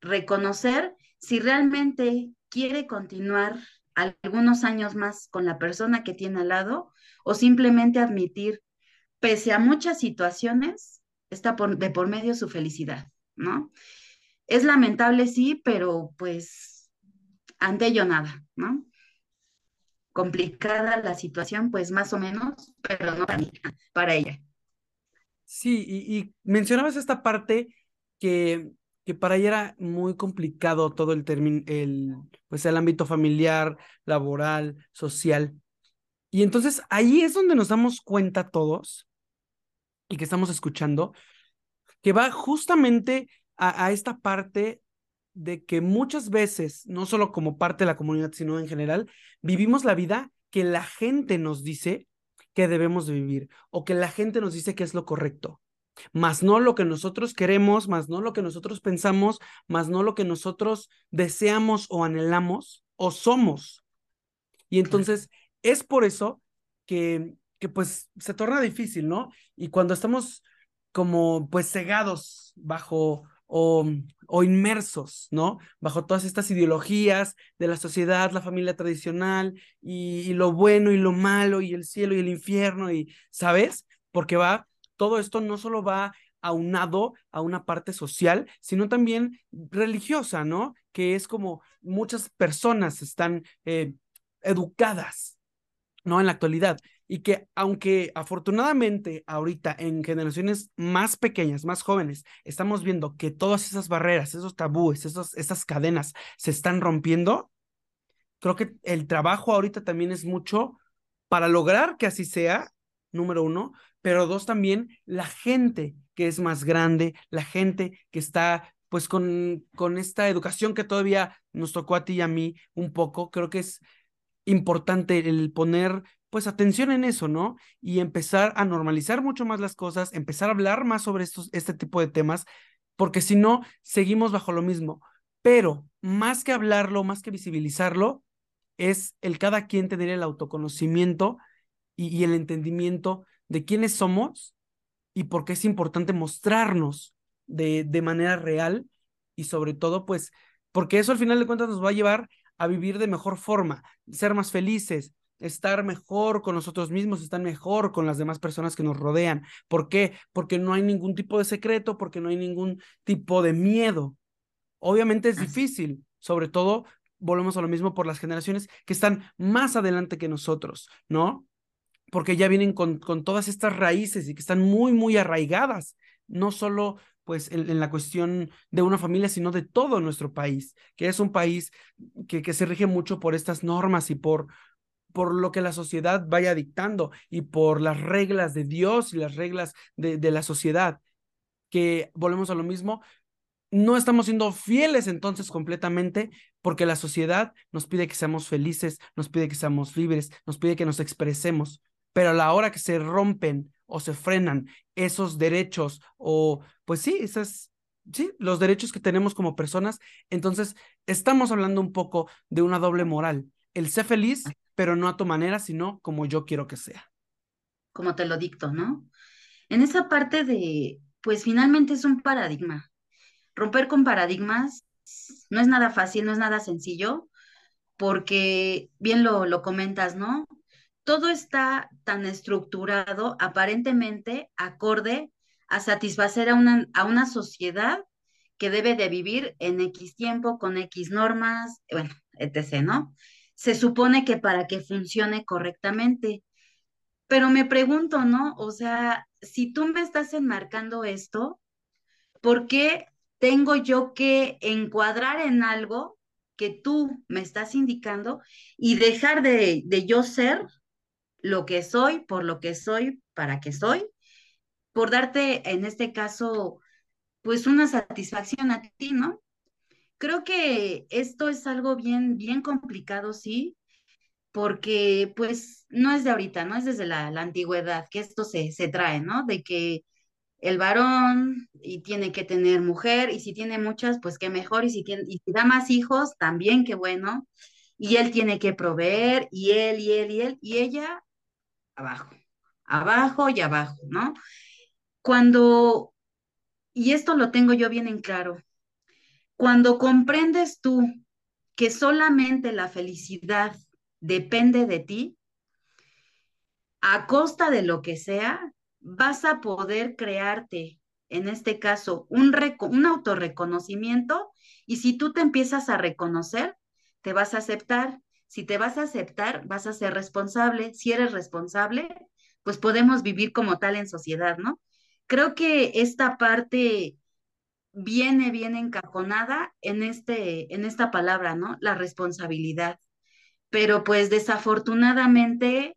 reconocer si realmente quiere continuar algunos años más con la persona que tiene al lado o simplemente admitir pese a muchas situaciones, está por, de por medio su felicidad, ¿no? Es lamentable, sí, pero pues ante ello nada, ¿no? Complicada la situación, pues más o menos, pero no para mí, para ella. Sí, y, mencionabas esta parte que, que para ella era muy complicado todo el término, el, pues el ámbito familiar, laboral, social. Y entonces ahí es donde nos damos cuenta todos y que estamos escuchando, que va justamente a, esta parte de que muchas veces, no solo como parte de la comunidad, sino en general, vivimos la vida que la gente nos dice que debemos de vivir o que la gente nos dice que es lo correcto, más no lo que nosotros queremos, más no lo que nosotros pensamos, más no lo que nosotros deseamos o anhelamos o somos. Y entonces es por eso que que pues se torna difícil, ¿no? Y cuando estamos como pues cegados bajo o, o, inmersos, ¿no? Bajo todas estas ideologías de la sociedad, la familia tradicional y, y, lo bueno y lo malo y el cielo y el infierno y, ¿sabes? Porque va, todo esto no solo va aunado a una parte social, sino también religiosa, ¿no? Que es como muchas personas están eh, educadas, ¿no? En la actualidad y que aunque afortunadamente ahorita en generaciones más pequeñas, más jóvenes, estamos viendo que todas esas barreras, esos tabúes, esos, esas cadenas se están rompiendo, creo que el trabajo ahorita también es mucho para lograr que así sea, número uno, pero dos también la gente que es más grande, la gente que está pues con, con esta educación que todavía nos tocó a ti y a mí un poco, creo que es importante el poner pues atención en eso, ¿no? Y empezar a normalizar mucho más las cosas, empezar a hablar más sobre estos, este tipo de temas, porque si no, seguimos bajo lo mismo. Pero más que hablarlo, más que visibilizarlo, es el cada quien tener el autoconocimiento y, y el entendimiento de quiénes somos y por qué es importante mostrarnos de, de manera real y sobre todo, pues, porque eso al final de cuentas nos va a llevar a vivir de mejor forma, ser más felices, estar mejor con nosotros mismos, estar mejor con las demás personas que nos rodean. ¿Por qué? Porque no hay ningún tipo de secreto, porque no hay ningún tipo de miedo. Obviamente es difícil, sobre todo, volvemos a lo mismo por las generaciones que están más adelante que nosotros, ¿no? Porque ya vienen con, con todas estas raíces y que están muy, muy arraigadas, no solo pues en, la cuestión de una familia, sino de todo nuestro país, que es un país que, que se rige mucho por estas normas y por, por lo que la sociedad vaya dictando y por las reglas de Dios y las reglas de, de la sociedad, que volvemos a lo mismo, no estamos siendo fieles entonces completamente porque la sociedad nos pide que seamos felices, nos pide que seamos libres, nos pide que nos expresemos, pero a la hora que se rompen o se frenan esos derechos o pues sí, esas sí, los derechos que tenemos como personas, entonces estamos hablando un poco de una doble moral, el ser feliz, pero no a tu manera, sino como yo quiero que sea. Como te lo dicto, ¿no? En esa parte de, pues finalmente es un paradigma. Romper con paradigmas no es nada fácil, no es nada sencillo, porque bien lo, lo comentas, ¿no? Todo está tan estructurado, aparentemente acorde a satisfacer a una, a una sociedad que debe de vivir en X tiempo, con X normas, bueno, etc., ¿no? Se supone que para que funcione correctamente. Pero me pregunto, ¿no? O sea, si tú me estás enmarcando esto, ¿por qué tengo yo que encuadrar en algo que tú me estás indicando y dejar de, de yo ser lo que soy, por lo que soy, para que soy, por darte en este caso, pues una satisfacción a ti, ¿no? Creo que esto es algo bien, bien complicado, sí, porque pues no es de ahorita, no es desde la, antigüedad que esto se, se trae, ¿no? De que el varón y tiene que tener mujer y si tiene muchas, pues qué mejor y si, tiene, y si da más hijos, también qué bueno. Y él tiene que proveer y él y él y él y ella abajo, abajo y abajo, ¿no? Cuando, y esto lo tengo yo bien en claro, cuando comprendes tú que solamente la felicidad depende de ti, a costa de lo que sea, vas a poder crearte, en este caso, un, un autorreconocimiento y si tú te empiezas a reconocer, te vas a aceptar si te vas a aceptar, vas a ser responsable. Si eres responsable, pues podemos vivir como tal en sociedad, ¿no? Creo que esta parte viene bien encajonada en, este, en esta palabra, ¿no? La responsabilidad. Pero pues desafortunadamente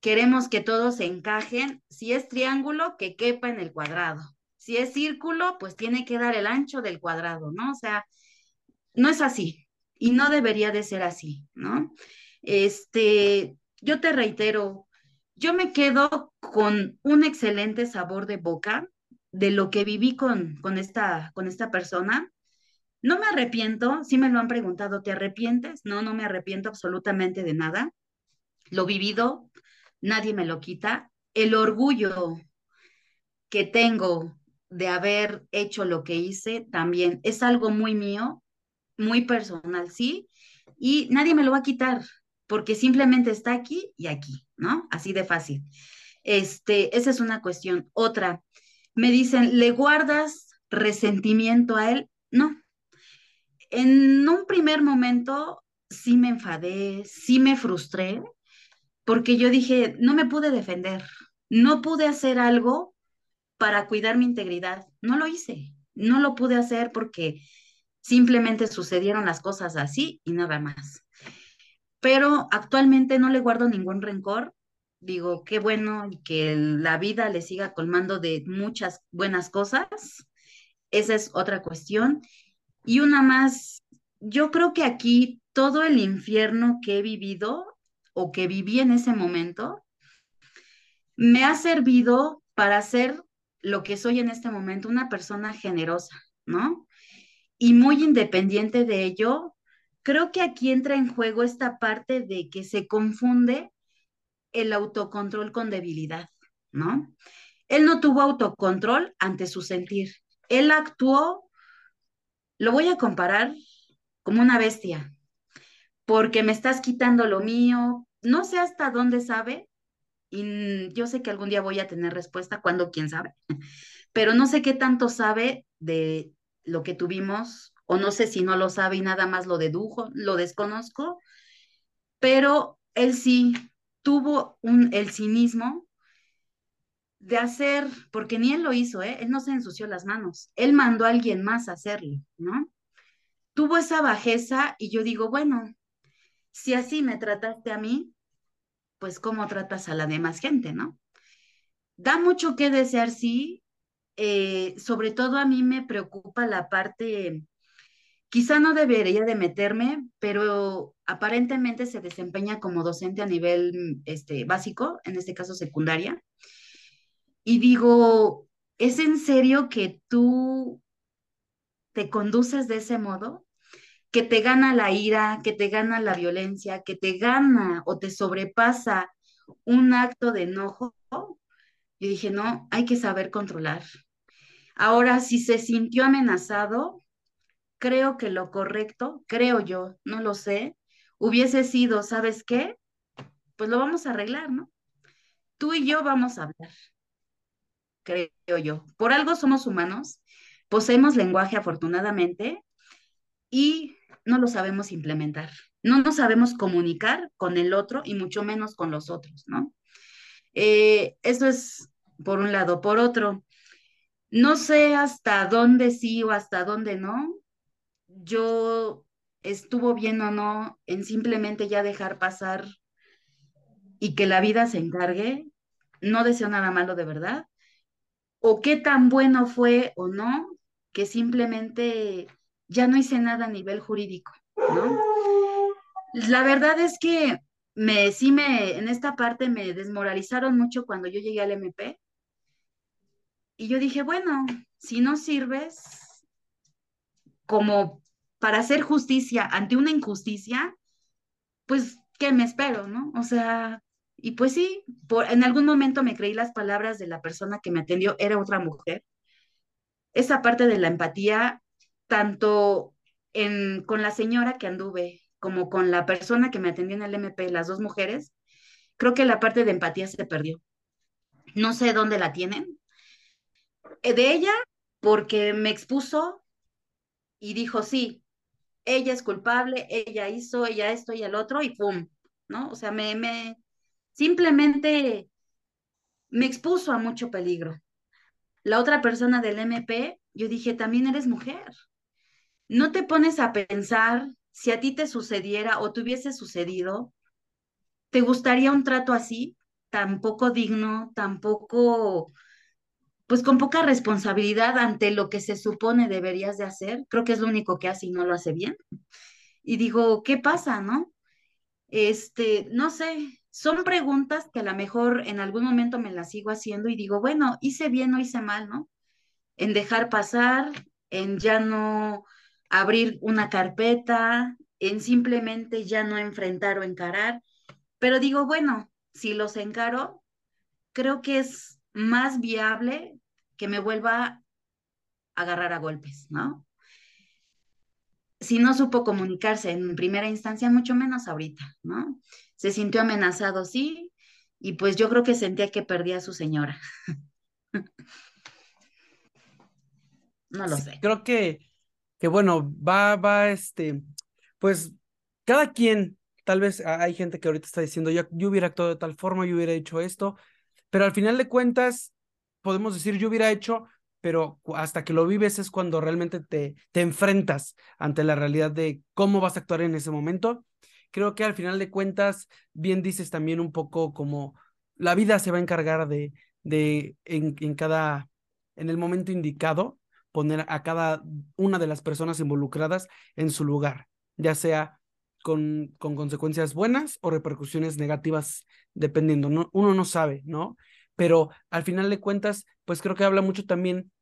queremos que todos encajen. Si es triángulo, que quepa en el cuadrado. Si es círculo, pues tiene que dar el ancho del cuadrado, ¿no? O sea, no es así y no debería de ser así, ¿no? Este, yo te reitero, yo me quedo con un excelente sabor de boca de lo que viví con, con, esta, con esta persona. No me arrepiento, si me lo han preguntado, ¿te arrepientes? No, no me arrepiento absolutamente de nada. Lo vivido, nadie me lo quita. El orgullo que tengo de haber hecho lo que hice también es algo muy mío muy personal, sí, y nadie me lo va a quitar porque simplemente está aquí y aquí, ¿no? Así de fácil. Este, esa es una cuestión. Otra, me dicen, ¿le guardas resentimiento a él? No. En un primer momento sí me enfadé, sí me frustré, porque yo dije, no me pude defender, no pude hacer algo para cuidar mi integridad, no lo hice, no lo pude hacer porque Simplemente sucedieron las cosas así y nada más. Pero actualmente no le guardo ningún rencor. Digo, qué bueno y que la vida le siga colmando de muchas buenas cosas. Esa es otra cuestión. Y una más, yo creo que aquí todo el infierno que he vivido o que viví en ese momento me ha servido para ser lo que soy en este momento, una persona generosa, ¿no? Y muy independiente de ello, creo que aquí entra en juego esta parte de que se confunde el autocontrol con debilidad, ¿no? Él no tuvo autocontrol ante su sentir. Él actuó, lo voy a comparar como una bestia. porque me estás quitando lo mío. No sé hasta dónde sabe, y yo sé que algún día voy a tener respuesta, cuando quién sabe, pero no sé qué tanto sabe de lo que tuvimos, o no sé si no lo sabe y nada más lo dedujo, lo desconozco, pero él sí tuvo un, el cinismo de hacer, porque ni él lo hizo, ¿eh? él no se ensució las manos, él mandó a alguien más a hacerlo, ¿no? Tuvo esa bajeza y yo digo, bueno, si así me trataste a mí, pues cómo tratas a la demás gente, ¿no? Da mucho que desear, sí. Eh, sobre todo a mí me preocupa la parte, quizá no debería de meterme, pero aparentemente se desempeña como docente a nivel este, básico, en este caso secundaria. Y digo, ¿es en serio que tú te conduces de ese modo? que te gana la ira, que te gana la violencia, que te gana o te sobrepasa un acto de enojo, yo dije, no, hay que saber controlar. Ahora, si se sintió amenazado, creo que lo correcto, creo yo, no lo sé, hubiese sido, ¿sabes qué? Pues lo vamos a arreglar, ¿no? Tú y yo vamos a hablar, creo yo. Por algo somos humanos, poseemos lenguaje afortunadamente y no lo sabemos implementar. No nos sabemos comunicar con el otro y mucho menos con los otros, ¿no? Eh, eso es por un lado. Por otro, no sé hasta dónde sí o hasta dónde no. Yo estuvo bien o no en simplemente ya dejar pasar y que la vida se encargue. No deseo nada malo de verdad. O qué tan bueno fue o no que simplemente ya no hice nada a nivel jurídico. La verdad es que me, sí me, en esta parte me desmoralizaron mucho cuando yo llegué al MP. Y yo dije, bueno, si no sirves como para hacer justicia ante una injusticia, pues, ¿qué me espero, no? O sea, y pues sí, por, en algún momento me creí las palabras de la persona que me atendió, era otra mujer. Esa parte de la empatía tanto en, con la señora que anduve como con la persona que me atendió en el MP, las dos mujeres, creo que la parte de empatía se perdió. No sé dónde la tienen. Eh, de ella, porque me expuso y dijo, sí, ella es culpable, ella hizo, ella esto y el otro, y pum, ¿no? O sea, me, me, simplemente me expuso a mucho peligro. La otra persona del MP, yo dije, también eres mujer no te pones a pensar si a ti te sucediera o te hubiese sucedido, ¿te gustaría un trato así? Tan poco digno, tan poco, pues con poca responsabilidad ante lo que se supone deberías de hacer. Creo que es lo único que hace y no lo hace bien. Y digo, ¿qué pasa, no? Este, no sé, son preguntas que a lo mejor en algún momento me las sigo haciendo y digo, bueno, hice bien o hice mal, ¿no? En dejar pasar, en ya no abrir una carpeta, en simplemente ya no enfrentar o encarar. Pero digo, bueno, si los encaro, creo que es más viable que me vuelva a agarrar a golpes, ¿no? Si no supo comunicarse en primera instancia, mucho menos ahorita, ¿no? Se sintió amenazado, sí, y pues yo creo que sentía que perdía a su señora. no lo sé. Creo que que bueno, va, va, este, pues cada quien, tal vez hay gente que ahorita está diciendo, yo, yo hubiera actuado de tal forma, yo hubiera hecho esto, pero al final de cuentas, podemos decir, yo hubiera hecho, pero hasta que lo vives es cuando realmente te, te enfrentas ante la realidad de cómo vas a actuar en ese momento. Creo que al final de cuentas, bien dices también un poco como la vida se va a encargar de, de en, en cada, en el momento indicado, poner a cada una de las personas involucradas en su lugar, ya sea con, con consecuencias buenas o repercusiones negativas, dependiendo. ¿no? Uno no sabe, ¿no? Pero al final de cuentas, pues creo que habla mucho también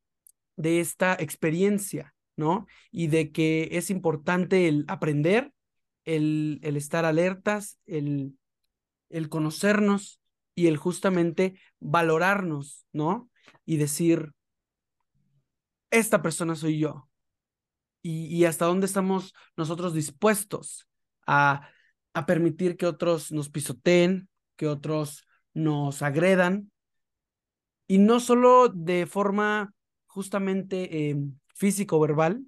de esta experiencia, ¿no? Y de que es importante el aprender, el, el estar alertas, el, el conocernos y el justamente valorarnos, ¿no? Y decir, esta persona soy yo. Y, hasta dónde estamos nosotros dispuestos a a permitir que otros nos pisoteen, que otros nos agredan, y no solo de forma justamente eh, físico-verbal,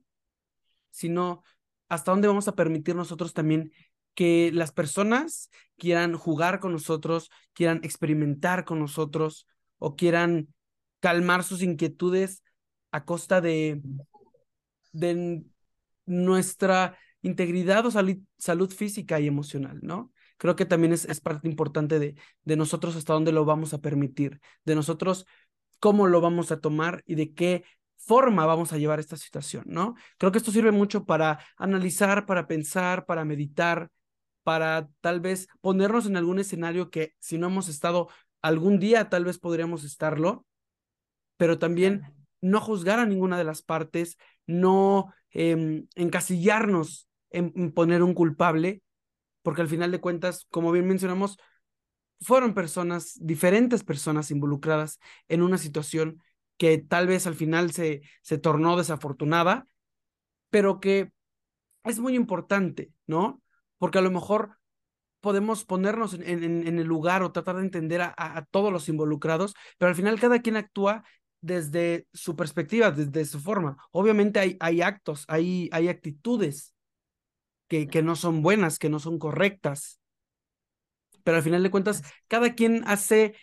sino hasta dónde vamos a permitir nosotros también que las personas quieran jugar con nosotros, quieran experimentar con nosotros o quieran calmar sus inquietudes a costa de, de nuestra integridad o salud física y emocional, ¿no? Creo que también es, es parte importante de, de nosotros hasta dónde lo vamos a permitir, de nosotros cómo lo vamos a tomar y de qué forma vamos a llevar esta situación, ¿no? Creo que esto sirve mucho para analizar, para pensar, para meditar, para tal vez ponernos en algún escenario que si no hemos estado algún día, tal vez podríamos estarlo, pero también no juzgar a ninguna de las partes, no em, encasillarnos en, poner un culpable, porque al final de cuentas, como bien mencionamos, fueron personas, diferentes personas involucradas en una situación que tal vez al final se, se tornó desafortunada, pero que es muy importante, ¿no? Porque a lo mejor podemos ponernos en, en, el lugar o tratar de entender a, a, todos los involucrados, pero al final cada quien actúa desde su perspectiva, desde su forma. Obviamente hay, hay actos, hay, hay actitudes que, que no son buenas, que no son correctas, pero al final de cuentas, cada quien hace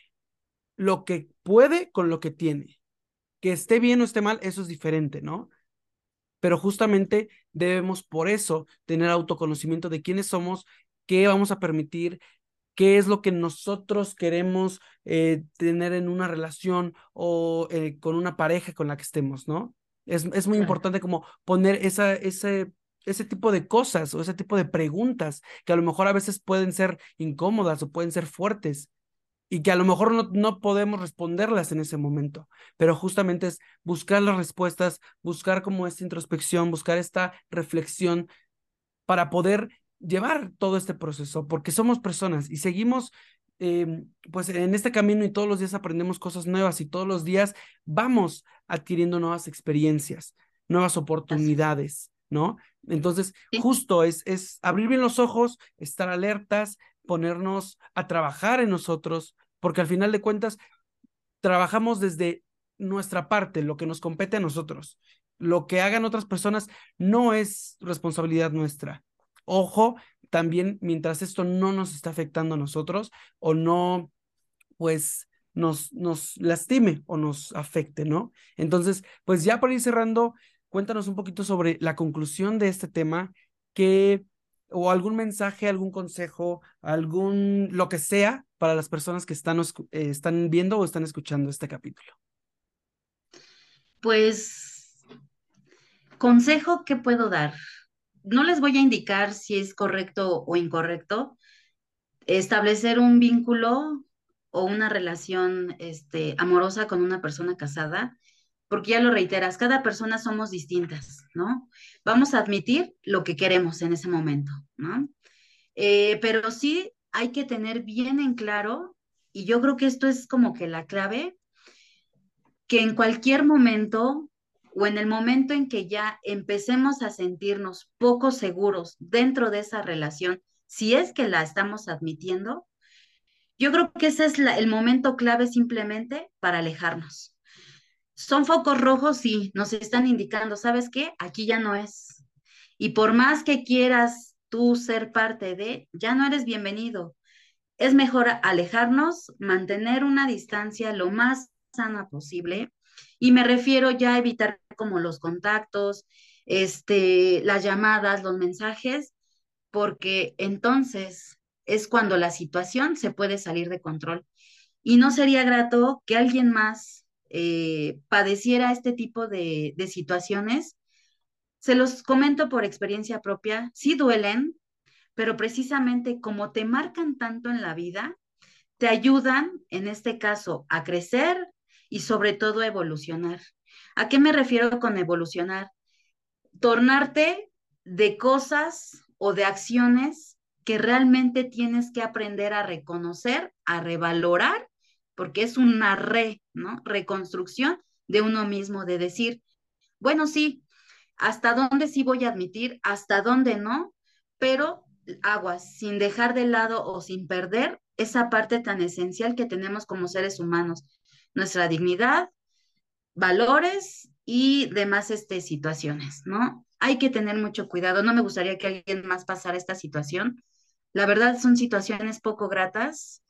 lo que puede con lo que tiene. Que esté bien o esté mal, eso es diferente, ¿no? Pero justamente debemos por eso tener autoconocimiento de quiénes somos, qué vamos a permitir, qué es lo que nosotros queremos eh, tener en una relación o eh, con una pareja con la que estemos, ¿no? Es, es muy importante como poner esa, ese, ese tipo de cosas o ese tipo de preguntas que a lo mejor a veces pueden ser incómodas o pueden ser fuertes y que a lo mejor no, no podemos responderlas en ese momento, pero justamente es buscar las respuestas, buscar como esta introspección, buscar esta reflexión para poder llevar todo este proceso, porque somos personas y seguimos em, pues en este camino y todos los días aprendemos cosas nuevas y todos los días vamos adquiriendo nuevas experiencias, nuevas oportunidades, ¿no? Entonces, justo es, es abrir bien los ojos, estar alertas, ponernos a trabajar en nosotros, porque al final de cuentas trabajamos desde nuestra parte, lo que nos compete a nosotros. Lo que hagan otras personas no es responsabilidad nuestra. Ojo, también mientras esto no nos está afectando a nosotros o no, pues nos, nos lastime o nos afecte, ¿no? Entonces, pues ya por ir cerrando, cuéntanos un poquito sobre la conclusión de este tema, que, o algún mensaje, algún consejo, algún, lo que sea para las personas que están, eh, están viendo o están escuchando este capítulo. Pues, consejo que puedo dar no les voy a indicar si es correcto o incorrecto establecer un vínculo o una relación este, amorosa con una persona casada, porque ya lo reiteras, cada persona somos distintas, ¿no? Vamos a admitir lo que queremos en ese momento, ¿no? Eh, pero sí hay que tener bien en claro, y yo creo que esto es como que la clave, que en cualquier momento o en el momento en que ya empecemos a sentirnos poco seguros dentro de esa relación, si es que la estamos admitiendo, yo creo que ese es el momento clave simplemente para alejarnos. Son focos rojos, y nos están indicando, ¿sabes qué? Aquí ya no es. Y por más que quieras tú ser parte de, ya no eres bienvenido. Es mejor alejarnos, mantener una distancia lo más sana posible y me refiero ya a evitar como los contactos, este, las llamadas, los mensajes, porque entonces es cuando la situación se puede salir de control. Y no sería grato que alguien más eh, padeciera este tipo de, situaciones. Se los comento por experiencia propia, sí duelen, pero precisamente como te marcan tanto en la vida, te ayudan, en este caso, a crecer, y sobre todo evolucionar. ¿A qué me refiero con evolucionar? Tornarte de cosas o de acciones que realmente tienes que aprender a reconocer, a revalorar, porque es una re. Reconstrucción de uno mismo, de decir, bueno, sí, hasta dónde sí voy a admitir, hasta dónde no, pero aguas, sin dejar de lado o sin perder esa parte tan esencial que tenemos como seres humanos, nuestra dignidad, valores y demás este, situaciones, ¿no? Hay que tener mucho cuidado. No me gustaría que alguien más pasara esta situación. La verdad son situaciones poco gratas,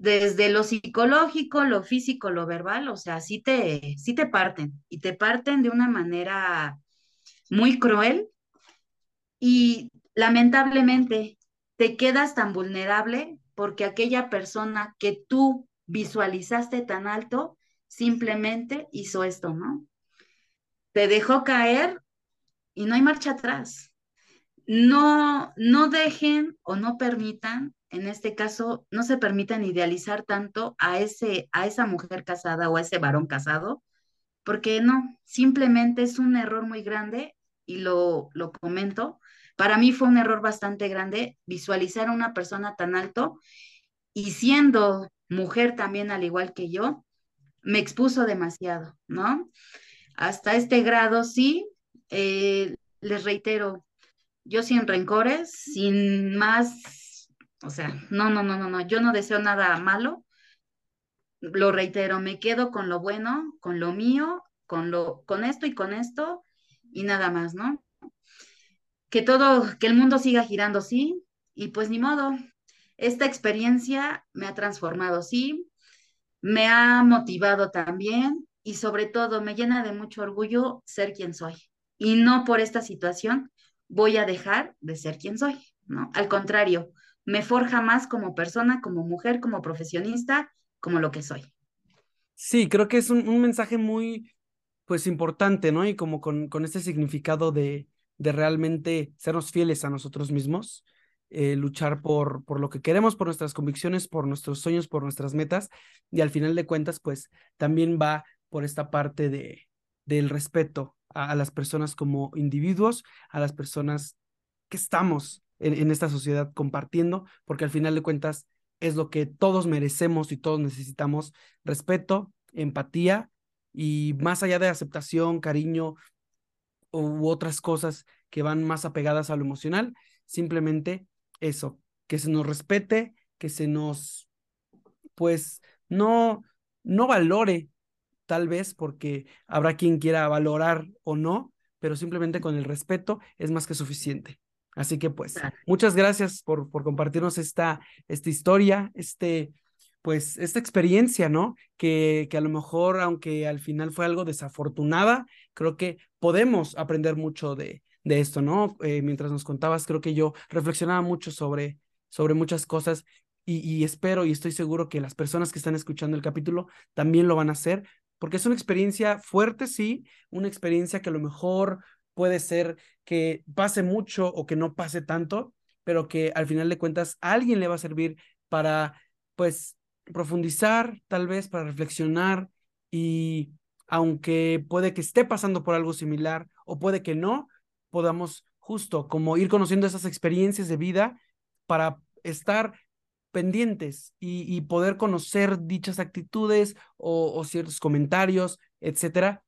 desde lo psicológico, lo físico, lo verbal, o sea, sí te, sí te parten y te parten de una manera muy cruel y lamentablemente te quedas tan vulnerable porque aquella persona que tú visualizaste tan alto simplemente hizo esto, ¿no? Te dejó caer y no hay marcha atrás. No, no dejen o no permitan, en este caso, no se permitan idealizar tanto a, ese, a esa mujer casada o a ese varón casado, porque no, simplemente es un error muy grande y lo, lo comento. Para mí fue un error bastante grande visualizar a una persona tan alto y siendo mujer también al igual que yo, me expuso demasiado, ¿no? Hasta este grado, sí, eh, les reitero, yo sin rencores, sin más, o sea, no, no, no, no, no, yo no deseo nada malo, lo reitero, me quedo con lo bueno, con lo mío, con lo, con esto y con esto, y nada más, ¿no? Que todo, que el mundo siga girando, sí, y pues ni modo, esta experiencia me ha transformado, sí, me ha motivado también y sobre todo me llena de mucho orgullo ser quien soy. Y no por esta situación voy a dejar de ser quien soy, ¿no? Al contrario, me forja más como persona, como mujer, como profesionista, como lo que soy. Sí, creo que es un, mensaje muy, pues, importante, ¿no? Y como con, con este significado de, de realmente sernos fieles a nosotros mismos eh, luchar por, por lo que queremos, por nuestras convicciones, por nuestros sueños, por nuestras metas. Y al final de cuentas, pues también va por esta parte de, del respeto a, las personas como individuos, a las personas que estamos en, esta sociedad compartiendo, porque al final de cuentas es lo que todos merecemos y todos necesitamos, respeto, empatía y más allá de aceptación, cariño u otras cosas que van más apegadas a lo emocional, simplemente eso, que se nos respete, que se nos, pues, no, no valore, tal vez, porque habrá quien quiera valorar o no, pero simplemente con el respeto es más que suficiente. Así que pues, muchas gracias por, por compartirnos esta, esta historia, este, pues, esta experiencia, ¿no? Que, que a lo mejor, aunque al final fue algo desafortunada, creo que podemos aprender mucho de, de esto, ¿no? Eh, mientras nos contabas, creo que yo reflexionaba mucho sobre, sobre muchas cosas y, y, espero y estoy seguro que las personas que están escuchando el capítulo también lo van a hacer, porque es una experiencia fuerte, sí, una experiencia que a lo mejor puede ser que pase mucho o que no pase tanto, pero que al final de cuentas a alguien le va a servir para, pues, profundizar, tal vez para reflexionar y aunque puede que esté pasando por algo similar o puede que no, podamos justo como ir conociendo esas experiencias de vida para estar pendientes y, poder conocer dichas actitudes o, o, ciertos comentarios, etcétera,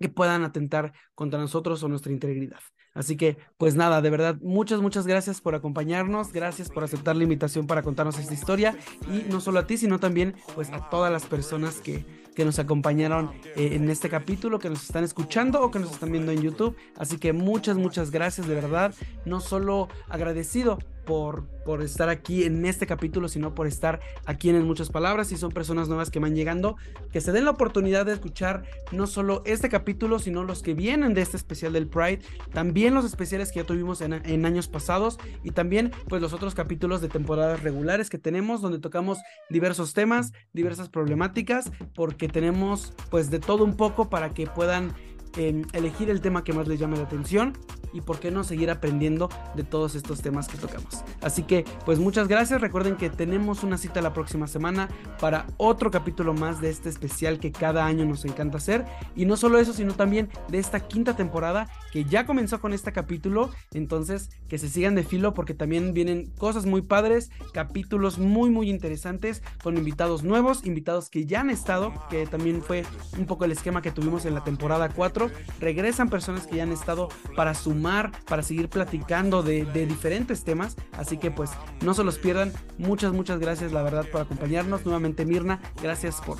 que puedan atentar contra nosotros o nuestra integridad. Así que, pues nada, de verdad, muchas, muchas gracias por acompañarnos, gracias por aceptar la invitación para contarnos esta historia y no solo a ti, sino también pues a todas las personas que, que nos acompañaron eh, en este capítulo, que nos están escuchando o que nos están viendo en YouTube. Así que muchas, muchas gracias, de verdad, no solo agradecido por, por estar aquí en este capítulo, sino por estar aquí en, Muchas Palabras. Y son personas nuevas que van llegando, que se den la oportunidad de escuchar no solo este capítulo, sino los que vienen de este especial del Pride, también los especiales que ya tuvimos en, en años pasados y también pues los otros capítulos de temporadas regulares que tenemos, donde tocamos diversos temas, diversas problemáticas, porque tenemos pues de todo un poco para que puedan elegir el tema que más les llame la atención y por qué no seguir aprendiendo de todos estos temas que tocamos. Así que pues muchas gracias, recuerden que tenemos una cita la próxima semana para otro capítulo más de este especial que cada año nos encanta hacer. Y no solo eso, sino también de esta quinta temporada que ya comenzó con este capítulo, entonces que se sigan de filo porque también vienen cosas muy padres, capítulos muy muy interesantes con invitados nuevos, invitados que ya han estado, que también fue un poco el esquema que tuvimos en la temporada 4 regresan personas que ya han estado para sumar para seguir platicando de, diferentes temas. Así que pues no se los pierdan. Muchas, muchas gracias la verdad por acompañarnos. Nuevamente Mirna, gracias por,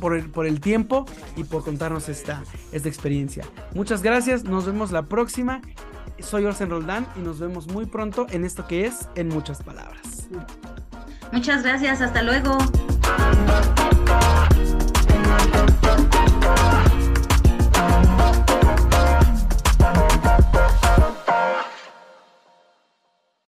por, el, por el tiempo y por contarnos esta, esta experiencia. Muchas gracias, nos vemos la próxima. Soy Orsen Roldán y nos vemos muy pronto en esto que es En Muchas Palabras. Muchas gracias, hasta luego.